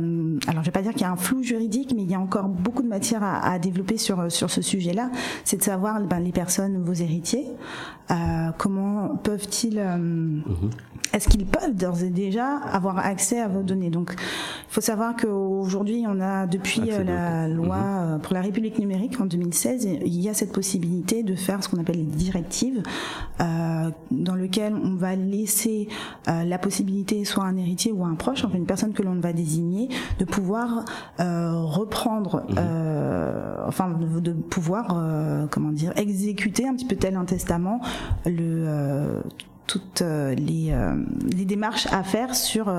alors je vais pas dire qu'il y a un flou juridique, mais il y a encore beaucoup de matière à, développer sur sur ce sujet-là. C'est de savoir ben, les personnes, vos héritiers, euh, comment peuvent-ils, euh, mhm. est-ce qu'ils peuvent d'ores et déjà avoir accès à vos données? Donc, il faut savoir qu'aujourd'hui, on a depuis euh, la loi mhm. pour la République numérique en 2016, il y a cette possibilité de faire ce qu'on appelle les directives, dans lequel on va laisser la possibilité, soit un héritier ou un proche, enfin une personne que l'on va désigner, de pouvoir reprendre, mhm. enfin de, de pouvoir, comment dire, exécuter un petit peu tel un testament le euh, toutes euh, les, euh, les, démarches à faire sur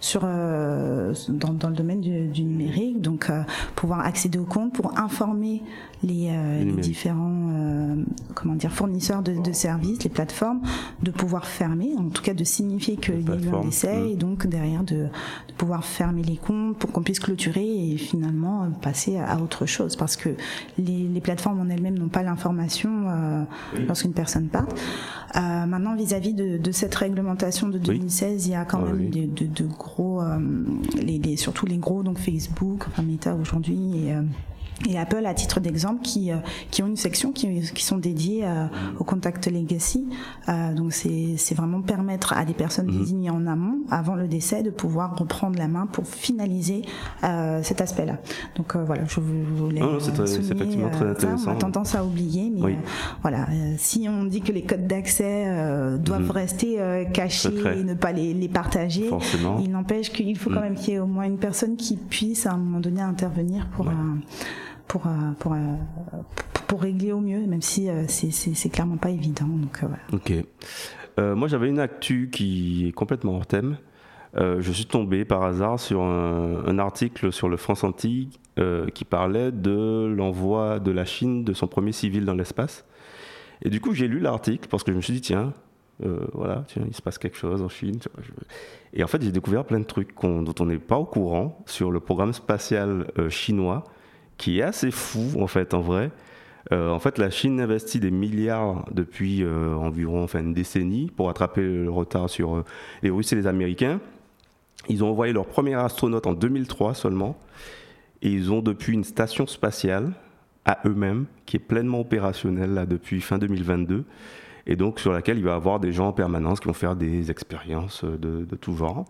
sur dans, dans, le domaine du, du numérique donc pouvoir accéder au compte pour informer les, euh, les différents euh, comment dire fournisseurs de, de, services, les plateformes, de pouvoir fermer, en tout cas de signifier qu'il y a eu un décès mm. et donc derrière de, de, pouvoir fermer les comptes pour qu'on puisse clôturer et finalement passer à, autre chose. Parce que les, les plateformes en elles-mêmes n'ont pas l'information euh, lorsqu'une personne part. Euh, maintenant, vis-à-vis de, de, cette réglementation de 2016, il y a quand même de, de, gros, euh, les, les, surtout les gros, donc Facebook, enfin Meta aujourd'hui et et Apple, à titre d'exemple, qui, euh, qui ont une section qui, qui sont dédiées euh, au contact legacy. Euh, donc c'est vraiment permettre à des personnes mhm. désignées en amont, avant le décès, de pouvoir reprendre la main pour finaliser euh, cet aspect-là. Donc euh, voilà, je voulais oh, c'est effectivement très intéressant. on a tendance à oublier, mais voilà, si on dit que les codes d'accès doivent mhm. rester cachés et ne pas les, les partager, il n'empêche qu'il faut quand mhm. même qu'il y ait au moins une personne qui puisse à un moment donné intervenir pour un pour, euh, euh, pour, régler au mieux, même si euh, c'est clairement pas évident. Ok. moi, j'avais une actu qui est complètement hors thème. je suis tombé par hasard sur un, article sur le France Antilles qui parlait de l'envoi de la Chine de son premier civil dans l'espace. Et du coup, j'ai lu l'article parce que je me suis dit, tiens, voilà, tiens, il se passe quelque chose en Chine. Et en fait, j'ai découvert plein de trucs dont on n'est pas au courant sur le programme spatial chinois qui est assez fou en fait en vrai. Euh, en fait, la Chine investit des milliards depuis euh, environ enfin, une décennie pour attraper le retard sur euh, les Russes et les Américains. Ils ont envoyé leur premier astronaute en 2003 seulement. Et ils ont depuis une station spatiale à eux-mêmes qui est pleinement opérationnelle là, depuis fin 2022. Et donc sur laquelle il va y avoir des gens en permanence qui vont faire des expériences de, de tout genre.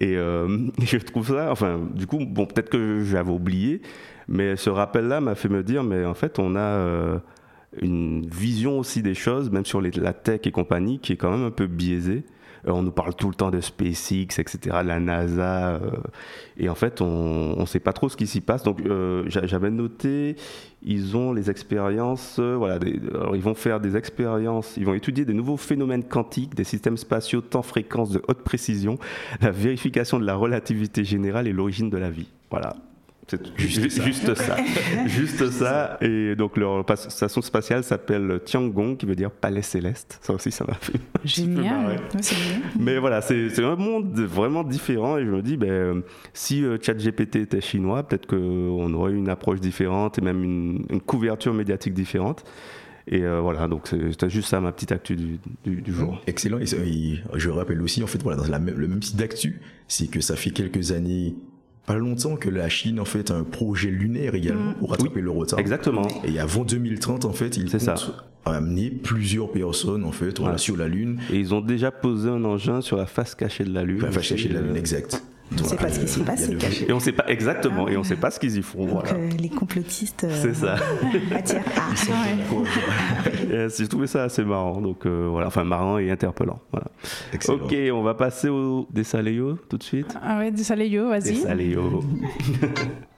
Et je trouve ça, enfin, du coup, bon, peut-être que j'avais oublié, mais ce rappel-là m'a fait me dire, mais en fait, on a, euh, une vision aussi des choses, même sur la tech et compagnie, qui est quand même un peu biaisée. Euh, on nous parle tout le temps de SpaceX, etc., de la NASA, euh, et en fait, on ne sait pas trop ce qui s'y passe. Donc, j'avais noté, ils ont les expériences, voilà, ils vont faire des expériences, ils vont étudier des nouveaux phénomènes quantiques, des systèmes spatiaux temps-fréquence de haute précision, la vérification de la relativité générale et l'origine de la vie. Voilà, c'est juste, ça. Juste ça. Et donc leur station spatiale s'appelle Tiangong, qui veut dire palais céleste. Ça aussi, ça m'a fait. Génial. Mais voilà, c'est un monde vraiment différent. Et je me dis, ben, si euh, ChatGPT était chinois, peut-être qu'on aurait une approche différente et même une, couverture médiatique différente. Et euh, voilà, donc c'était juste ça ma petite actu du, du, jour. Excellent. Et, je rappelle aussi, en fait, voilà, dans la le même site d'actu, c'est que ça fait quelques années pas longtemps que la Chine en fait a un projet lunaire également mm. pour rattraper le retard. Exactement. Et avant 2030 en fait, ils comptent amener plusieurs personnes en fait sur la Lune. Et ils ont déjà posé un engin sur la face cachée de la Lune. La face cachée de la Lune, exact. On ne sait pas ce qui s'y passe, c'est caché. Et on sait pas exactement, et on ne sait pas ce qu'ils y font. Donc, euh, les complotistes. Euh, c'est ça. attirent. Ah, J'ai trouvé ça assez marrant, donc euh, voilà, enfin marrant et interpellant. Voilà. Ok, on va passer au Desaléo tout de suite. Ah ouais, Desaléo, vas-y. Desaléo.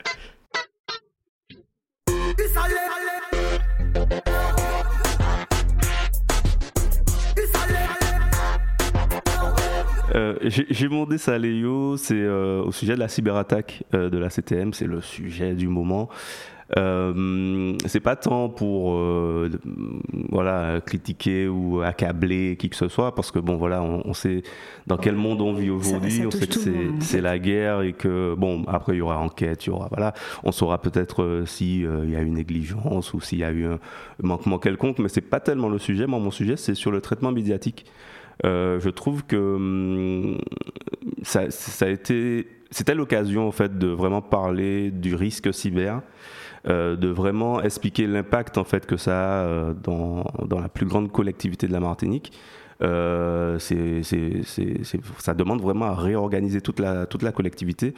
Euh, j'ai demandé ça à Léo, c'est euh, au sujet de la cyberattaque euh, de la CTM, c'est le sujet du moment. Euh, c'est pas tant pour voilà critiquer ou accabler qui que ce soit parce que bon voilà on, sait dans quel monde on vit aujourd'hui on sait que c'est la guerre et que bon après il y aura enquête il y aura voilà. On saura peut-être s'il y a eu négligence ou s'il y a eu un manquement quelconque mais c'est pas tellement le sujet. Moi mon sujet c'est sur le traitement médiatique. euh, je trouve que hum, ça, a été, c'était l'occasion en fait de vraiment parler du risque cyber. Euh, de vraiment expliquer l'impact en fait que ça a euh, dans, dans, la plus grande collectivité de la Martinique. Euh, c'est, ça demande vraiment à réorganiser toute la, toute la collectivité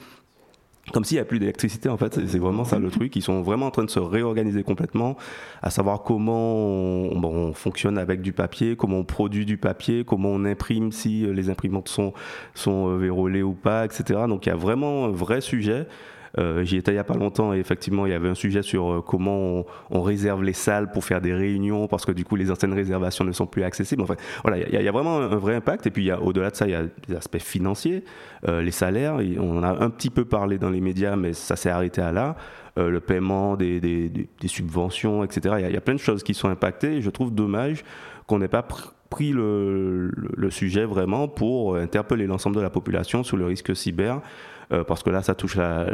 comme s'il n'y a plus d'électricité en fait, c'est vraiment ça le truc. Ils sont vraiment en train de se réorganiser complètement, à savoir comment on, fonctionne avec du papier, comment on produit du papier, comment on imprime si les imprimantes sont, sont euh, vérolées ou pas, etc. Donc il y a vraiment un vrai sujet. Euh, J'y étais il n'y a pas longtemps et effectivement, il y avait un sujet sur euh, comment on, réserve les salles pour faire des réunions parce que du coup, les anciennes réservations ne sont plus accessibles. Enfin, voilà, il y, a vraiment un, vrai impact. Et puis, au-delà de ça, il y a des aspects financiers, euh, les salaires. on en a un petit peu parlé dans les médias, mais ça s'est arrêté à là. Le paiement des, subventions, etc. Il y, a, plein de choses qui sont impactées. je trouve dommage qu'on n'ait pas pris le, le, sujet vraiment pour interpeller l'ensemble de la population sur le risque cyber. Euh, parce que là, ça touche la,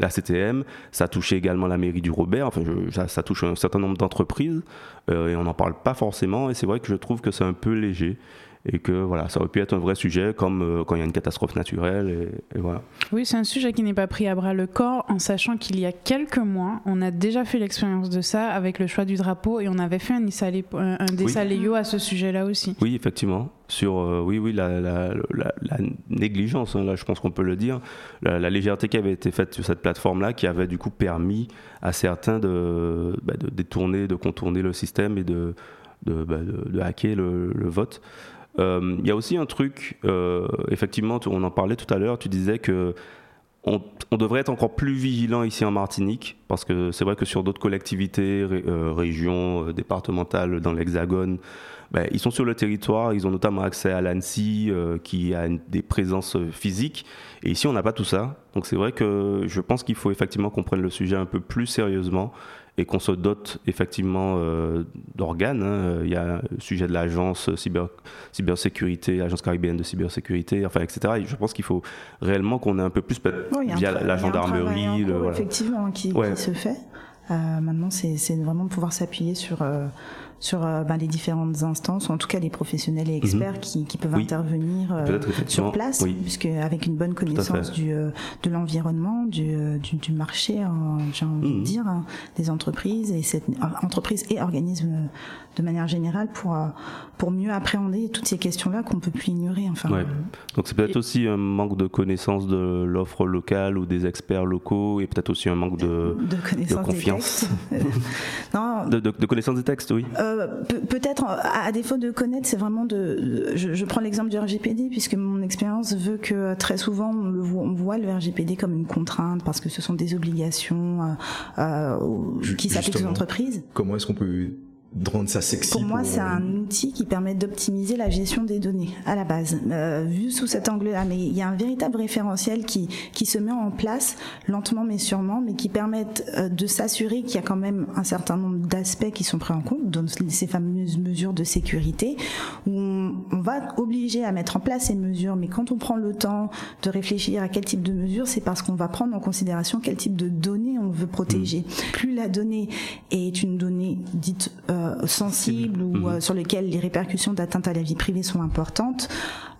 la, CTM, ça touche également la mairie du Robert, enfin, ça, touche un certain nombre d'entreprises, euh, et on n'en parle pas forcément, et c'est vrai que je trouve que c'est un peu léger et que voilà, ça aurait pu être un vrai sujet comme euh, quand il y a une catastrophe naturelle. Et, voilà. Oui, c'est un sujet qui n'est pas pris à bras le corps, en sachant qu'il y a quelques mois, on a déjà fait l'expérience de ça avec le choix du drapeau et on avait fait un, un, un à ce sujet-là aussi. Oui, effectivement. Sur euh, oui, oui, la, la, négligence, hein, là, je pense qu'on peut le dire, la, légèreté qui avait été faite sur cette plateforme-là, qui avait du coup permis à certains de, bah, de détourner, de contourner le système et de, de, bah, de hacker le, le vote. Euh, il y a aussi un truc, euh, effectivement, on en parlait tout à l'heure, tu disais que on, devrait être encore plus vigilant ici en Martinique, parce que c'est vrai que sur d'autres collectivités, euh, régions, départementales dans l'Hexagone, ben, ils sont sur le territoire, ils ont notamment accès à l'ANSI qui a des présences physiques. Et ici, on n'a pas tout ça. Donc c'est vrai que je pense qu'il faut effectivement qu'on prenne le sujet un peu plus sérieusement et qu'on se dote effectivement euh, d'organes. Hein. Il y a le sujet de l'agence cyber, cybersécurité, agence caribéenne de cybersécurité, enfin, etc. Et je pense qu'il faut réellement qu'on ait un peu plus via la, gendarmerie. Effectivement, qui, qui, se fait. Euh, maintenant, c'est vraiment de pouvoir s'appuyer sur euh, sur euh, ben, les différentes instances, ou en tout cas les professionnels et mhm. experts qui, qui, peuvent intervenir euh, sur place, puisque avec une bonne connaissance du, euh, de l'environnement, du, du, du, marché, j'ai envie de mhm. dire, hein, des entreprises et cette entreprises et organismes de manière générale pour pour mieux appréhender toutes ces questions-là qu'on peut plus ignorer. Enfin. Donc c'est peut-être aussi un manque de connaissance de l'offre locale ou des experts locaux et peut-être aussi un manque de, de, connaissance confiance. non, alors, de, de, de connaissance des textes, oui. Euh, Peut-être, à, à défaut de connaître, c'est vraiment de. Je, je prends l'exemple du RGPD, puisque mon expérience veut que très souvent on, le voit, on voit le RGPD comme une contrainte, parce que ce sont des obligations euh, euh, qui s'appliquent aux entreprises. Comment est-ce qu'on peut rendre ça sexy Pour moi, c'est un outil qui permet d'optimiser la gestion des données à la base, euh, vu sous cet angle-là. Mais il y a un véritable référentiel qui, qui se met en place lentement mais sûrement, mais qui permettent euh, de s'assurer qu'il y a quand même un certain nombre d'aspects qui sont pris en compte, dans ces fameuses mesures de sécurité, où on, on va obliger à mettre en place ces mesures. Mais quand on prend le temps de réfléchir à quel type de mesures, c'est parce qu'on va prendre en considération quel type de données on veut protéger. Plus la donnée est une donnée dite euh, sensible ou Mhm. euh, sur lesquelles les répercussions d'atteinte à la vie privée sont importantes,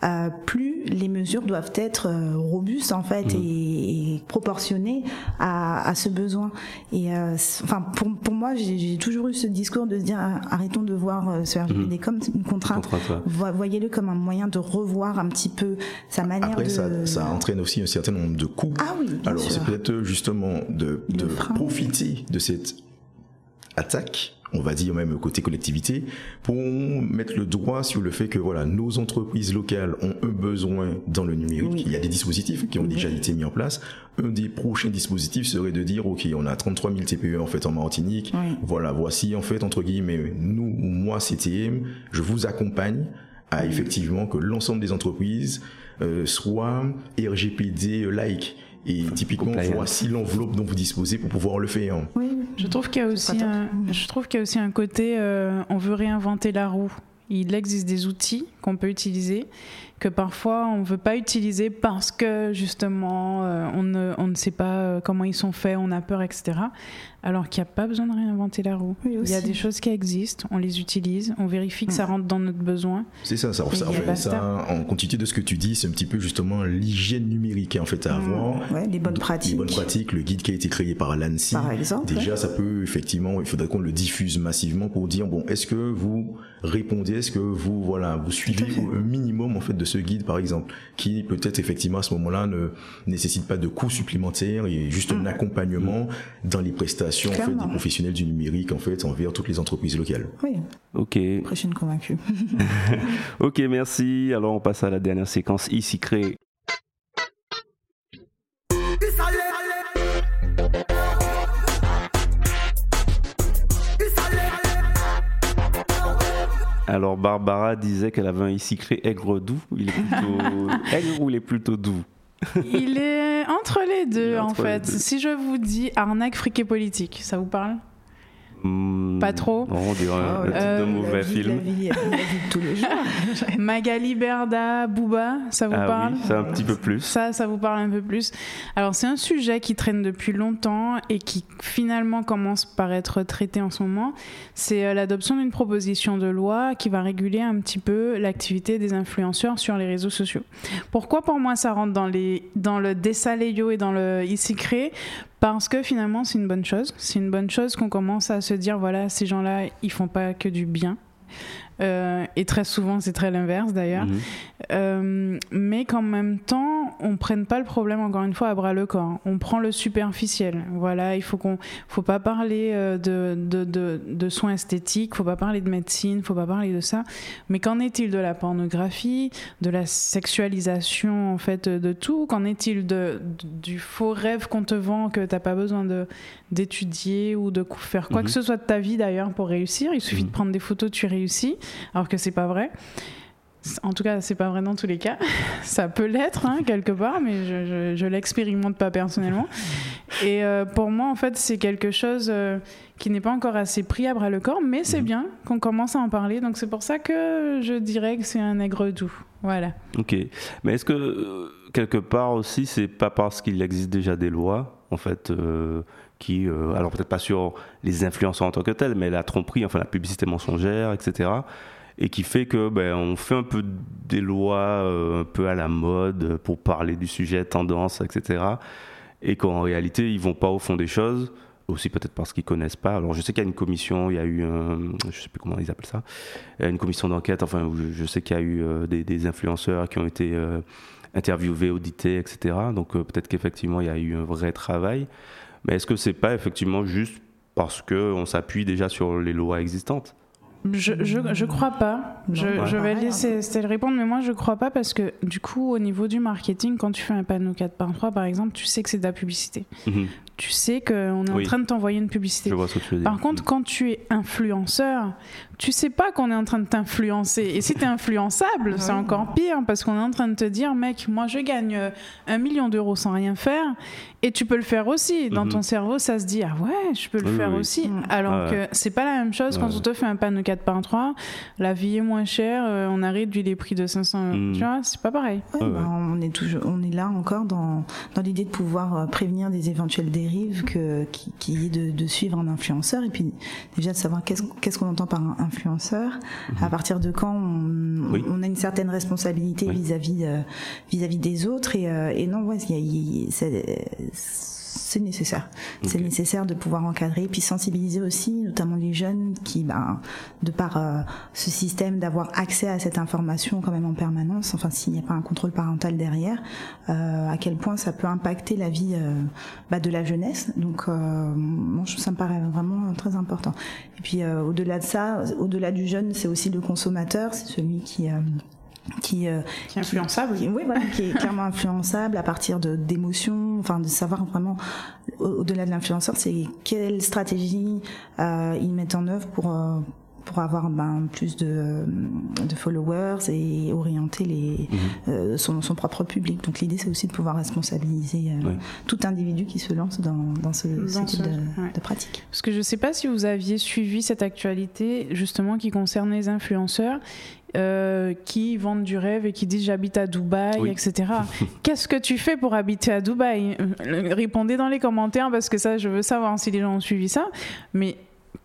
euh, plus les mesures doivent être euh, robustes en fait Mhm. et, et proportionnées à, à ce besoin. Et euh, enfin pour, pour moi, j'ai toujours eu ce discours de se dire arrêtons de voir euh, ce RGPD comme une contrainte. Contrainte, ouais. Vo- Voyez-le comme un moyen de revoir un petit peu sa manière Après, de. ça, ça entraîne aussi un certain nombre de coûts. Ah oui, bien Alors, c'est peut-être justement de, profiter de cette attaque, on va dire même côté collectivité, pour mettre le doigt sur le fait que voilà, nos entreprises locales ont un besoin dans le numérique. Oui. Il y a des dispositifs qui ont Oui. déjà été mis en place. Un des prochains dispositifs serait de dire, OK, on a 33 000 TPE en fait en Martinique. Oui. Voilà, voici en fait, entre guillemets, nous ou moi, CTM, je vous accompagne à effectivement que l'ensemble des entreprises euh, soient RGPD like. Et typiquement, compliant. voici l'enveloppe dont vous disposez pour pouvoir le faire. Oui, Je trouve qu'il y a aussi un, je trouve qu'il y a aussi un côté, euh, on veut réinventer la roue. Il existe des outils qu'on peut utiliser que parfois on ne veut pas utiliser parce que justement euh, on, ne, on ne sait pas euh, comment ils sont faits, on a peur, etc. Alors qu'il n'y a pas besoin de réinventer la roue. Oui, Il y a des choses qui existent, on les utilise, on vérifie que ça Mm. rentre dans notre besoin. C'est ça, ça, ça, en fait, ça, en continuité de ce que tu dis, c'est un petit peu justement l'hygiène numérique en fait à avoir. ouais, les bonnes Les pratiques. bonnes pratiques, le guide qui a été créé par l'ANSI. Par exemple. Déjà, ça peut effectivement, il faudrait qu'on le diffuse massivement pour dire bon, est-ce que vous répondez, est-ce que vous voilà, vous suivez un minimum en fait de ce guide par exemple, qui peut-être effectivement à ce moment-là ne nécessite pas de coûts supplémentaires et juste un accompagnement dans les prestations en fait, Mm. Clairement. des professionnels du numérique en fait envers toutes les entreprises locales. Oui, Ok, prochaine convaincue. ok, merci. Alors on passe à la dernière séquence ici créée. Alors Barbara disait qu'elle avait un ici créé aigre doux. Il est plutôt aigre ou il est plutôt doux? Il est entre les deux en fait. deux. Si je vous dis arnaque friquée politique, ça vous parle? Hmm, Pas trop on dirait un, Oh, Euh, de mauvais la vie, film. La vie, la vie de tous les jours. Magali Berda, Booba, ça vous ah parle oui, c'est un petit peu plus. Ça, ça vous parle un peu plus. Alors, c'est un sujet qui traîne depuis longtemps et qui finalement commence par être traité en ce moment. C'est euh, l'adoption d'une proposition de loi qui va réguler un petit peu l'activité des influenceurs sur les réseaux sociaux. Pourquoi pour moi ça rentre dans, les, dans le dessaléo et dans le ici créé parce que finalement c'est une bonne chose. C'est une bonne chose qu'on commence à se dire voilà ces gens-là ils font pas que du bien. Euh, et très souvent c'est très l'inverse d'ailleurs. Mhm. Euh, mais qu'en même temps, on prenne pas le problème encore une fois à bras le corps. On prend le superficiel. Voilà, il faut qu'on, faut pas parler euh, de, de, de, de soins esthétiques, faut pas parler de médecine, faut pas parler de ça. Mais qu'en est-il de la pornographie, de la sexualisation en fait de tout? Qu'en est-il de, du faux rêve qu'on te vend que t'as pas besoin de d'étudier ou de faire quoi Mhm. que ce soit de ta vie d'ailleurs pour réussir? Il suffit Mhm. de prendre des photos, tu réussis, alors que c'est pas vrai. En tout cas, c'est pas vrai dans tous les cas. Ça peut l'être hein, quelque part, mais je, je, je l'expérimente pas personnellement. Et euh, pour moi, en fait, c'est quelque chose euh, qui n'est pas encore assez pris à bras le corps, mais c'est Mhm. bien qu'on commence à en parler. Donc c'est pour ça que je dirais que c'est un aigre doux. Voilà. Ok. Mais est-ce que euh, quelque part aussi, c'est pas parce qu'il existe déjà des lois, en fait, qui, euh, alors peut-être pas sur les influenceurs en tant que tels, mais la tromperie, enfin la publicité mensongère, etc. Et qui fait que ben, on fait un peu des lois euh, un peu à la mode pour parler du sujet, tendance, etc. Et qu'en réalité, ils vont pas au fond des choses. Aussi peut-être parce qu'ils connaissent pas. Alors je sais qu'il y a une commission, il y a eu, un, je sais plus comment ils appellent ça, une commission d'enquête. Enfin, je, sais qu'il y a eu euh, des, influenceurs qui ont été euh, interviewés, audités, etc. Donc euh, peut-être qu'effectivement il y a eu un vrai travail. Mais est-ce que c'est pas effectivement juste parce qu'on s'appuie déjà sur les lois existantes? Je, je, je crois pas. Je, ouais. je vais laisser Estelle répondre, mais moi je crois pas parce que du coup, au niveau du marketing, quand tu fais un panneau 4 par 3 par exemple, tu sais que c'est de la publicité. Mhm. Tu sais qu'on est Oui. en train de t'envoyer une publicité. Je vois ce que tu veux dire. Par contre, quand tu es influenceur, tu sais pas qu'on est en train de t'influencer. Et si tu es influençable, c'est Ouais. encore pire parce qu'on est en train de te dire, mec, moi je gagne euh, un million d'euros sans rien faire. Et tu peux le faire aussi. Dans Mhm. ton cerveau, ça se dit, ah ouais, je peux le Oui, faire oui. aussi. Alors Ah ouais. que c'est pas la même chose quand Ouais. on te fait un panneau 4 par 3 la vie est moins chère, euh, on a réduit les prix de 500 euros. Mhm. Tu vois, c'est pas pareil. Ouais, Ouais, bah, on est toujours, on est là encore dans dans l'idée de pouvoir euh, prévenir des éventuelles dérives que qui, qui est de, de suivre un influenceur et puis déjà de savoir qu'est-ce qu'on entend par un influenceur, à partir de quand on, Oui. on a une certaine responsabilité Oui. vis-à-vis euh, vis-à-vis des autres et, euh, et non ouais y a- y c'est nécessaire. C'est nécessaire de pouvoir encadrer, puis sensibiliser aussi, notamment les jeunes qui, ben, de par euh, ce système d'avoir accès à cette information quand même en permanence, enfin s'il n'y a pas un contrôle parental derrière, euh, à quel point ça peut impacter la vie euh, bah, de la jeunesse. Donc, euh, moi, je- ça me paraît vraiment très important. Et puis, euh, au-delà de ça, au-delà du jeune, c'est aussi le consommateur, c'est celui qui euh, qui, euh, Qui est influençable. qui- oui, voilà, qui est clairement influençable à partir de d'émotions, enfin de savoir vraiment au- au-delà de l'influenceur, c'est quelle stratégie euh, ils mettent en œuvre pour euh, pour avoir ben, plus de, de followers et orienter les, Mhm. euh, son, son propre public. Donc l'idée c'est aussi de pouvoir responsabiliser euh, tout individu qui se lance dans, dans ce, ce Dans type ce- de, ouais. de pratique. Parce que je ne sais pas si vous aviez suivi cette actualité justement qui concerne les influenceurs euh, qui vendent du rêve et qui disent j'habite à Dubaï, Oui. etc. Qu'est-ce que tu fais pour habiter à Dubaï? Euh, Répondez dans les commentaires parce que ça, je veux savoir si les gens ont suivi ça. Mais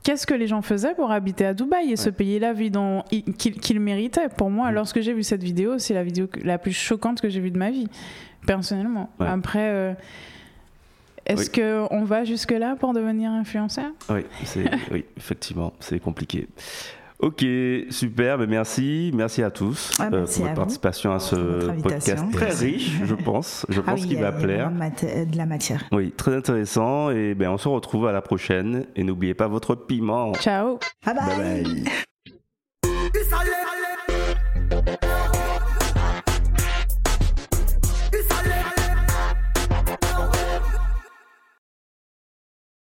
qu'est-ce que les gens faisaient pour habiter à Dubaï et se payer la vie qu'ils méritaient Pour moi, Mm. lorsque j'ai vu cette vidéo, c'est la vidéo la plus choquante que j'ai vue de ma vie, personnellement. Ouais. Après. euh, est-ce Oui. qu'on va jusque-là pour devenir influenceur? Oui, oui, effectivement, c'est compliqué. Ok, super, ben merci, merci à tous Ah, euh, merci pour à votre vous participation à ce podcast très riche, je pense. Je Ah pense oui, qu'il va il y a plaire. maté- de la matière. Oui, très intéressant. Et ben on se retrouve à la prochaine. Et n'oubliez pas votre piment. Ciao Bye bye. Bye bye.